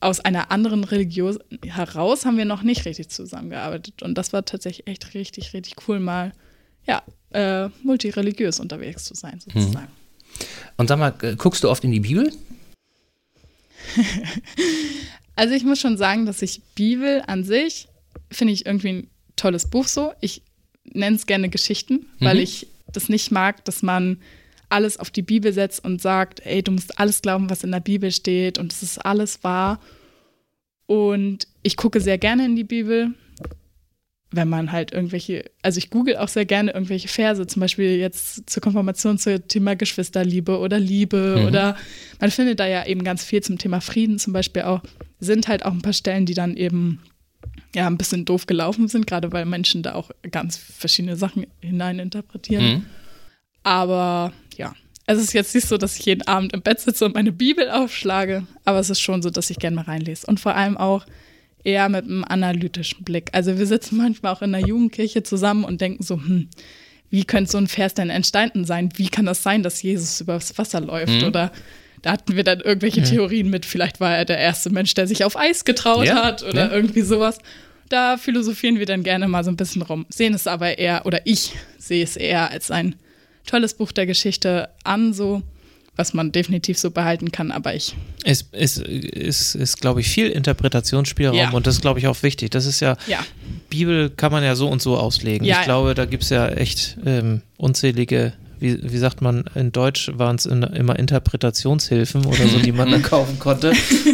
aus einer anderen Religion heraus haben wir noch nicht richtig zusammengearbeitet. Und das war tatsächlich echt richtig, richtig cool, mal ja, äh, multireligiös unterwegs zu sein, sozusagen. Mhm. Und sag mal, guckst du oft in die Bibel? also ich muss schon sagen, dass ich Bibel an sich finde ich irgendwie ein tolles Buch so. Ich nenne es gerne Geschichten, mhm. weil ich das nicht mag, dass man alles auf die Bibel setzt und sagt, ey, du musst alles glauben, was in der Bibel steht und es ist alles wahr. Und ich gucke sehr gerne in die Bibel, wenn man halt irgendwelche, also ich google auch sehr gerne irgendwelche Verse, zum Beispiel jetzt zur Konfirmation zum Thema Geschwisterliebe oder Liebe mhm. oder man findet da ja eben ganz viel zum Thema Frieden zum Beispiel auch, sind halt auch ein paar Stellen, die dann eben ja ein bisschen doof gelaufen sind, gerade weil Menschen da auch ganz verschiedene Sachen hineininterpretieren. Mhm. Aber ja, es ist jetzt nicht so, dass ich jeden Abend im Bett sitze und meine Bibel aufschlage, aber es ist schon so, dass ich gerne mal reinlese und vor allem auch eher mit einem analytischen Blick. Also wir sitzen manchmal auch in der Jugendkirche zusammen und denken so, hm, wie könnte so ein Vers denn entstanden sein? Wie kann das sein, dass Jesus übers Wasser läuft? Mhm. Oder da hatten wir dann irgendwelche mhm. Theorien mit, vielleicht war er der erste Mensch, der sich auf Eis getraut ja, hat oder ja. irgendwie sowas. Da philosophieren wir dann gerne mal so ein bisschen rum, sehen es aber eher, oder ich sehe es eher als ein tolles Buch der Geschichte an, so was man definitiv so behalten kann, aber ich. Es ist, ist, ist glaube ich, viel Interpretationsspielraum ja. und das ist, glaube ich, auch wichtig. Das ist ja, ja, Bibel kann man ja so und so auslegen. Ja, ich glaube, da gibt es ja echt ähm, unzählige wie, wie sagt man, in Deutsch waren es in, immer Interpretationshilfen oder so, die man da kaufen konnte.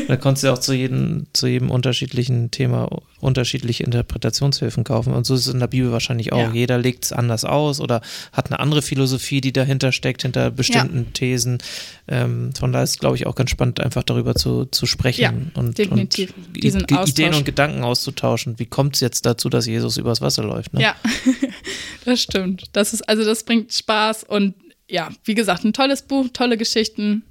Da konntest du auch zu jedem, zu jedem unterschiedlichen Thema unterschiedliche Interpretationshilfen kaufen. Und so ist es in der Bibel wahrscheinlich auch. Ja. Jeder legt es anders aus oder hat eine andere Philosophie, die dahinter steckt, hinter bestimmten Thesen. Ähm, von daher ist es, glaube ich, auch ganz spannend, einfach darüber zu, zu sprechen Ja, und, und. Ideen und Gedanken auszutauschen. Wie kommt es jetzt dazu, dass Jesus übers Wasser läuft? Ne? Ja, das stimmt. Das ist, also das bringt Spaß und ja, wie gesagt, ein tolles Buch, tolle Geschichten,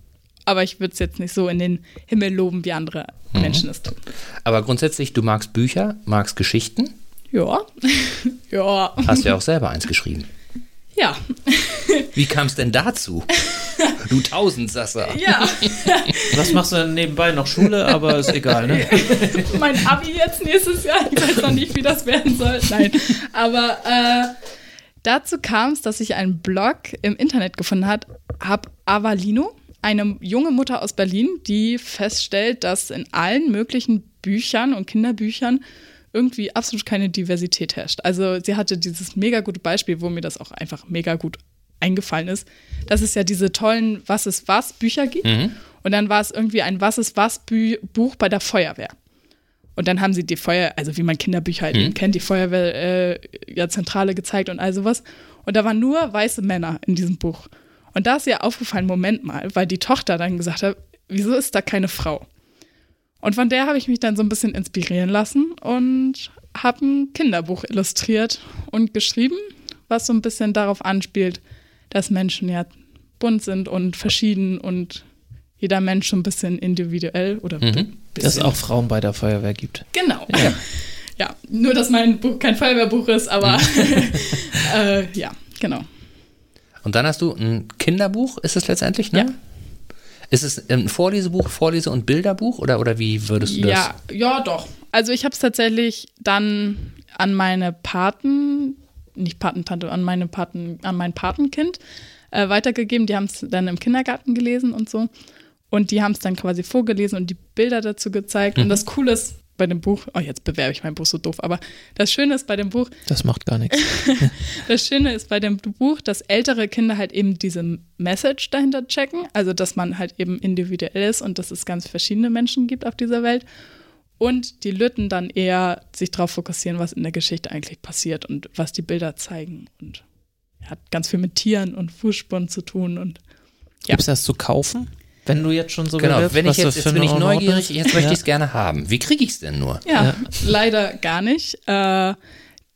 aber ich würde es jetzt nicht so in den Himmel loben, wie andere Mhm. Menschen es tun. Aber grundsätzlich, du magst Bücher, magst Geschichten, Ja, ja, hast ja auch selber eins geschrieben. Ja, Wie kam es denn dazu? Du Tausendsasser. ja. Was machst du denn nebenbei? Noch Schule, aber ist egal, ne? mein Abi jetzt nächstes Jahr. Ich weiß noch nicht, wie das werden soll. Nein, aber äh, dazu kam es, dass ich einen Blog im Internet gefunden habe, hab Avalino, eine junge Mutter aus Berlin, die feststellt, dass in allen möglichen Büchern und Kinderbüchern irgendwie absolut keine Diversität herrscht. Also sie hatte dieses mega gute Beispiel, wo mir das auch einfach mega gut eingefallen ist, dass es ja diese tollen Was ist was Bücher gibt. Und dann war es irgendwie ein Was ist was Bü Buch bei der Feuerwehr. Und dann haben sie die Feuer, also wie man Kinderbücher halt eben kennt, die Feuerwehr äh, ja, Zentrale gezeigt und all sowas. Und da waren nur weiße Männer in diesem Buch. Und da ist ihr aufgefallen, Moment mal, weil die Tochter dann gesagt hat, wieso ist da keine Frau? Und von der habe ich mich dann so ein bisschen inspirieren lassen und habe ein Kinderbuch illustriert und geschrieben, was so ein bisschen darauf anspielt, dass Menschen ja bunt sind und verschieden und jeder Mensch so ein bisschen individuell oder Mhm. Dass es auch Frauen bei der Feuerwehr gibt. Genau. Ja. ja, nur dass mein Buch kein Feuerwehrbuch ist, aber äh, ja, genau. Und dann hast du ein Kinderbuch, ist es letztendlich, ne? Ja. Ist es ein Vorlesebuch, Vorlese- und Bilderbuch oder, oder wie würdest du das? Ja, ja, doch. Also ich habe es tatsächlich dann an meine Paten, nicht Patentante, an meine Paten, an mein Patenkind äh, weitergegeben. Die haben es dann im Kindergarten gelesen und so. Und die haben es dann quasi vorgelesen und die Bilder dazu gezeigt. Und das Coole ist bei dem Buch, oh, jetzt bewerbe ich mein Buch so doof, aber das Schöne ist bei dem Buch, Das macht gar nichts. das Schöne ist bei dem Buch, dass ältere Kinder halt eben diese Message dahinter checken, also dass man halt eben individuell ist und dass es ganz verschiedene Menschen gibt auf dieser Welt. Und die Lütten dann eher sich darauf fokussieren, was in der Geschichte eigentlich passiert und was die Bilder zeigen. Und hat ganz viel mit Tieren und Fußspuren zu tun. Und Ja. Gibt es das zu kaufen? Wenn du jetzt schon so Genau, bewirbst, wenn ich jetzt, für jetzt bin ich neugierig, jetzt möchte Ja. ich es gerne haben. Wie kriege ich es denn nur? ja, Ja. leider gar nicht. Äh,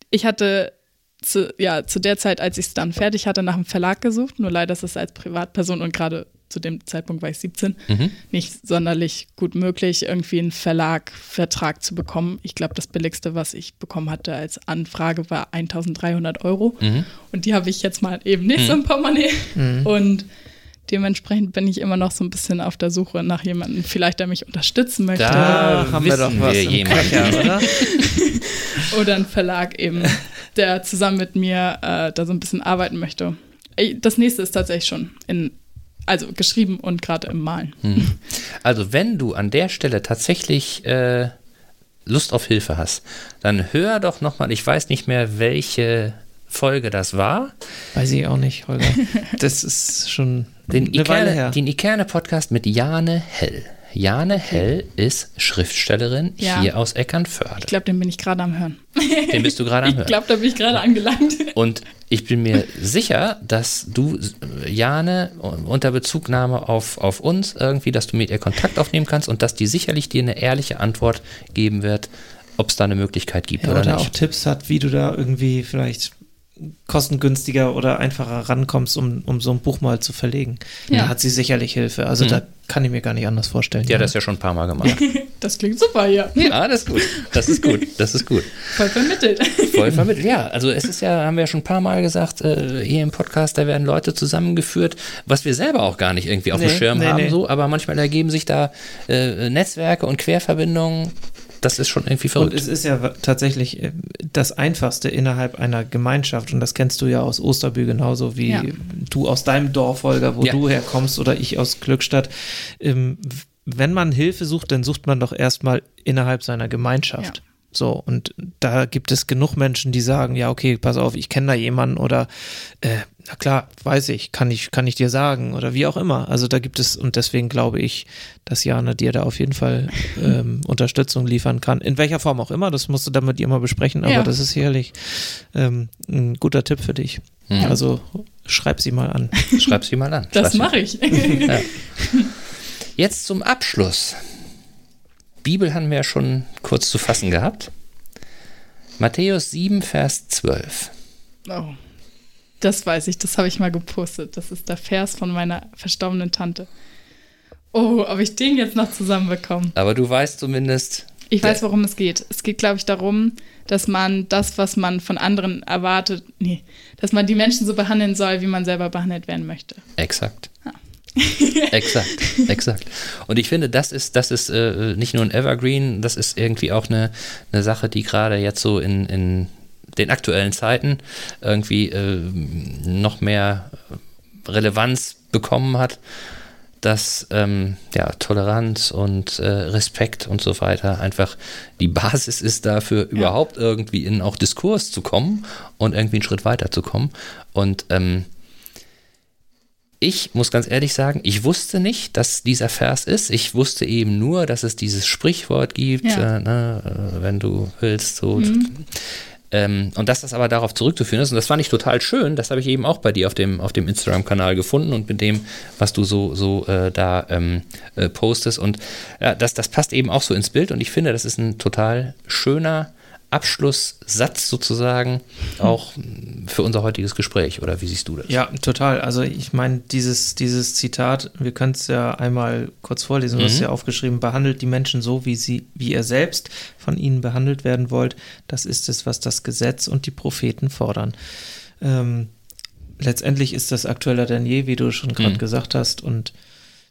ich hatte zu, ja, zu der Zeit, als ich es dann fertig hatte, nach einem Verlag gesucht. Nur leider ist es als Privatperson und gerade zu dem Zeitpunkt war ich 17, Mhm. nicht sonderlich gut möglich, irgendwie einen Verlagvertrag zu bekommen. Ich glaube, das billigste, was ich bekommen hatte als Anfrage, war 1300 Euro. Mhm. Und die habe ich jetzt mal eben nicht so im Portemonnaie. Mhm. Und dementsprechend bin ich immer noch so ein bisschen auf der Suche nach jemandem, vielleicht der mich unterstützen möchte. Da haben wir doch was wir im jemanden. Köcher, oder? Oder ein Verlag eben, der zusammen mit mir äh, da so ein bisschen arbeiten möchte. Das nächste ist tatsächlich schon in, also geschrieben und gerade im Malen. Also, wenn du an der Stelle tatsächlich äh, Lust auf Hilfe hast, dann hör doch nochmal, ich weiß nicht mehr, welche Folge das war, Weiß ich auch nicht, Holger. Das ist schon den eine Weile Ikerne, her. den Ikerne-Podcast mit Jane Hell. Jane Hell ist Schriftstellerin Ja. hier aus Ich Eckernförde. glaube, den bin ich gerade am Hören. Den bist du gerade am Ich Hören. glaube, da bin ich gerade angelangt. Und ich bin mir sicher, dass du, äh, Jane, unter Bezugnahme auf, auf uns irgendwie, dass du mit ihr Kontakt aufnehmen kannst und dass die sicherlich dir eine ehrliche Antwort geben wird, ob es da eine Möglichkeit gibt Ja, oder, oder auch nicht. Tipps hat, wie du da irgendwie vielleicht kostengünstiger oder einfacher rankommst, um, um so ein Buch mal zu verlegen. Ja. Da hat sie sicherlich Hilfe. Also Mhm. da kann ich mir gar nicht anders vorstellen. Ja, das ja schon ein paar Mal gemacht. Das klingt super hier. ja, das ist gut. Das ist gut. Das ist gut. Voll vermittelt. Voll vermittelt. Ja, also es ist ja, haben wir ja schon ein paar Mal gesagt, äh, hier im Podcast, da werden Leute zusammengeführt, was wir selber auch gar nicht irgendwie auf dem Nee, Schirm nee, haben, nee. so, aber manchmal ergeben sich da äh, Netzwerke und Querverbindungen. Das ist schon irgendwie Und verrückt. es ist ja tatsächlich äh, das Einfachste innerhalb einer Gemeinschaft. Und das kennst du ja aus Osterbü genauso wie Ja. du aus deinem Dorf, Holger, wo Ja. du herkommst oder ich aus Glückstadt. Ähm, wenn man Hilfe sucht, dann sucht man doch erstmal innerhalb seiner Gemeinschaft. So, und da gibt es genug Menschen, die sagen, ja, okay, pass auf, ich kenne da jemanden oder äh, na klar, weiß ich, kann ich, kann ich dir sagen oder wie auch immer. Also da gibt es, und deswegen glaube ich, dass Jana dir da auf jeden Fall ähm, Unterstützung liefern kann. In welcher Form auch immer, das musst du dann mit ihr mal besprechen, aber Ja. das ist sicherlich ähm, ein guter Tipp für dich. Mhm. Also schreib sie mal an. Schreib sie mal an. Das mache ich. Ja. Jetzt zum Abschluss. Bibel haben wir ja schon kurz zu fassen gehabt. Matthäus 7, Vers 12. Oh. Das weiß ich, das habe ich mal gepostet. Das ist der Vers von meiner verstorbenen Tante. Oh, ob ich den jetzt noch zusammenbekomme. Aber du weißt zumindest, Ich weiß, worum es geht. Es geht, glaube ich, darum, dass man das, was man von anderen erwartet, nee, dass man die Menschen so behandeln soll, wie man selber behandelt werden möchte. Exakt. exakt, exakt. Und ich finde, das ist, das ist äh, nicht nur ein Evergreen, das ist irgendwie auch eine, eine Sache, die gerade jetzt so in, in den aktuellen Zeiten irgendwie äh, noch mehr Relevanz bekommen hat, dass ähm, ja, Toleranz und äh, Respekt und so weiter einfach die Basis ist dafür, überhaupt irgendwie in auch Diskurs zu kommen und irgendwie einen Schritt weiter zu kommen. Und ähm, ich muss ganz ehrlich sagen, ich wusste nicht, dass dieser Vers ist. Ich wusste eben nur, dass es dieses Sprichwort gibt, Ja. äh, ne, äh, wenn du willst, so. Ähm, und dass das aber darauf zurückzuführen ist. Und das fand ich total schön. Das habe ich eben auch bei dir auf dem, auf dem Instagram-Kanal gefunden und mit dem, was du so, so äh, da ähm, äh, postest. Und ja, das, das passt eben auch so ins Bild. Und ich finde, das ist ein total schöner Abschlusssatz sozusagen auch mm, für unser heutiges Gespräch. Oder wie siehst du das? Ja, total. Also ich meine, dieses, dieses Zitat, wir können es ja einmal kurz vorlesen, du hast Mhm. ja aufgeschrieben, behandelt die Menschen so, wie sie, wie ihr selbst von ihnen behandelt werden wollt. Das ist es, was das Gesetz und die Propheten fordern. Ähm, letztendlich ist das aktueller denn je, wie du schon gerade Mhm. gesagt hast. Und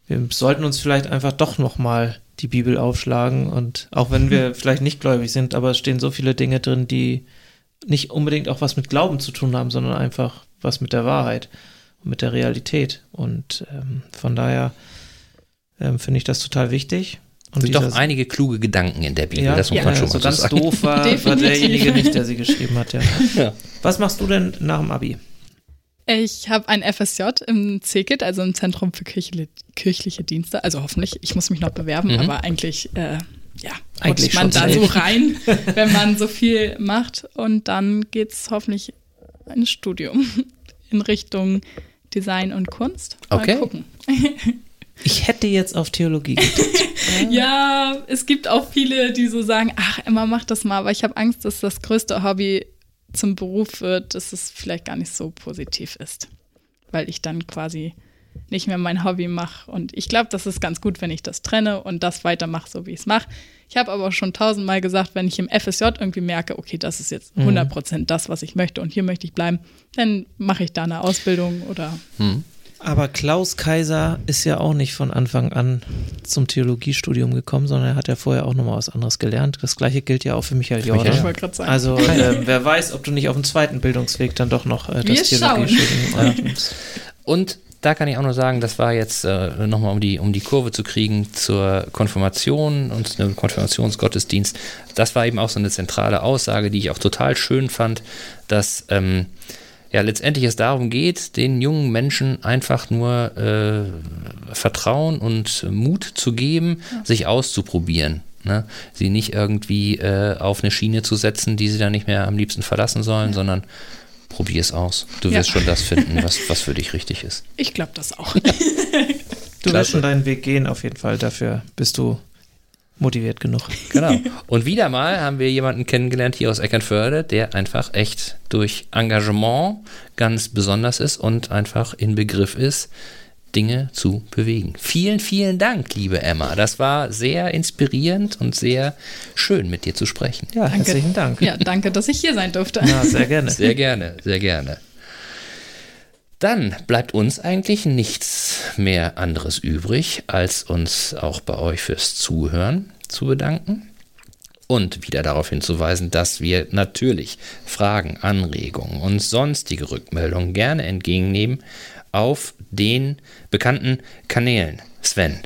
wir sollten uns vielleicht einfach doch nochmal die Bibel aufschlagen. Und auch wenn wir vielleicht nicht gläubig sind, aber es stehen so viele Dinge drin, die nicht unbedingt auch was mit Glauben zu tun haben, sondern einfach was mit der Wahrheit und mit der Realität. Und ähm, von daher ähm, finde ich das total wichtig. Und Es sind doch einige kluge Gedanken in der Bibel, ja, das muss ja, man schon so mal so ganz sagen. doof war, war derjenige nicht, der sie geschrieben hat. Ja. Ja. Was machst du denn nach dem Abi? Ich habe ein FSJ im CKIT, also im Zentrum für kirchliche, kirchliche Dienste. Also hoffentlich, ich muss mich noch bewerben, Mhm. aber eigentlich, äh, ja, Eigentlich man da so rein, wenn man so viel macht. Und dann geht es hoffentlich ein Studium in Richtung Design und Kunst. Mal Okay. gucken. Ich hätte jetzt auf Theologie getippt. Ja, es gibt auch viele, die so sagen, ach, Emma, mach das mal, aber ich habe Angst, dass das größte Hobby zum Beruf wird, dass es vielleicht gar nicht so positiv ist, weil ich dann quasi nicht mehr mein Hobby mache. Und ich glaube, das ist ganz gut, wenn ich das trenne und das weitermache, so wie ich es mache. Ich habe aber schon tausendmal gesagt, wenn ich im FSJ irgendwie merke, okay, das ist jetzt 100 Prozent das, was ich möchte und hier möchte ich bleiben, dann mache ich da eine Ausbildung oder Hm. Aber Klaus Kaiser ist ja auch nicht von Anfang an zum Theologiestudium gekommen, sondern er hat ja vorher auch nochmal was anderes gelernt. Das gleiche gilt ja auch für Michael Jordan. Also äh, wer weiß, ob du nicht auf dem zweiten Bildungsweg dann doch noch äh, das. Theologiestudium annimmst. Und da kann ich auch nur sagen, das war jetzt äh, nochmal, um die, um die Kurve zu kriegen zur Konfirmation und einem Konfirmationsgottesdienst. Das war eben auch so eine zentrale Aussage, die ich auch total schön fand, dass ähm, ja letztendlich es darum geht, den jungen Menschen einfach nur äh, Vertrauen und Mut zu geben, sich auszuprobieren. Ne? Sie nicht irgendwie äh, auf eine Schiene zu setzen, die sie dann nicht mehr am liebsten verlassen sollen, sondern probier es aus. Du Ja. wirst schon das finden, was, was für dich richtig ist. ich glaube das auch. Du Klasse. wirst schon deinen Weg gehen, auf jeden Fall. Dafür bist du motiviert genug. Genau. Und wieder mal haben wir jemanden kennengelernt hier aus Eckernförde, der einfach echt durch Engagement ganz besonders ist und einfach in Begriff ist, Dinge zu bewegen. Vielen, vielen Dank, liebe Emma. Das war sehr inspirierend und sehr schön, mit dir zu sprechen. Ja, Danke. herzlichen Dank. Ja, danke, dass ich hier sein durfte. Ja, sehr gerne. Sehr gerne, sehr gerne. Dann bleibt uns eigentlich nichts mehr anderes übrig, als uns auch bei euch fürs Zuhören zu bedanken und wieder darauf hinzuweisen, dass wir natürlich Fragen, Anregungen und sonstige Rückmeldungen gerne entgegennehmen auf den bekannten Kanälen. Sven.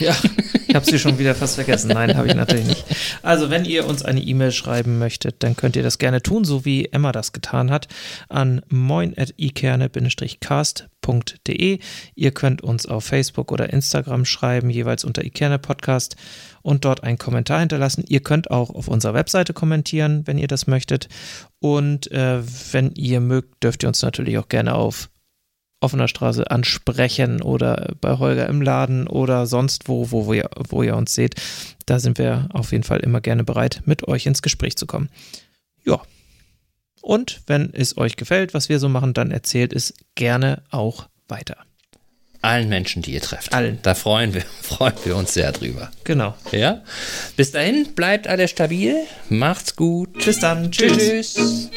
Ja, habe sie schon wieder fast vergessen. Nein, habe ich natürlich nicht. Also, wenn ihr uns eine E-Mail schreiben möchtet, dann könnt ihr das gerne tun, so wie Emma das getan hat, an moin.ikerne-cast.de. Ihr könnt uns auf Facebook oder Instagram schreiben, jeweils unter ikerne Podcast und dort einen Kommentar hinterlassen. Ihr könnt auch auf unserer Webseite kommentieren, wenn ihr das möchtet. Und äh, wenn ihr mögt, dürft ihr uns natürlich auch gerne auf offener Straße ansprechen oder bei Holger im Laden oder sonst wo, wo, wo, ihr, wo ihr uns seht. Da sind wir auf jeden Fall immer gerne bereit, mit euch ins Gespräch zu kommen. Ja. Und wenn es euch gefällt, was wir so machen, dann erzählt es gerne auch weiter. Allen Menschen, die ihr trefft. Allen. Da freuen wir, freuen wir uns sehr drüber. Genau. Ja. Bis dahin, bleibt alle stabil. Macht's gut. Bis dann. Tschüss. Tschüss.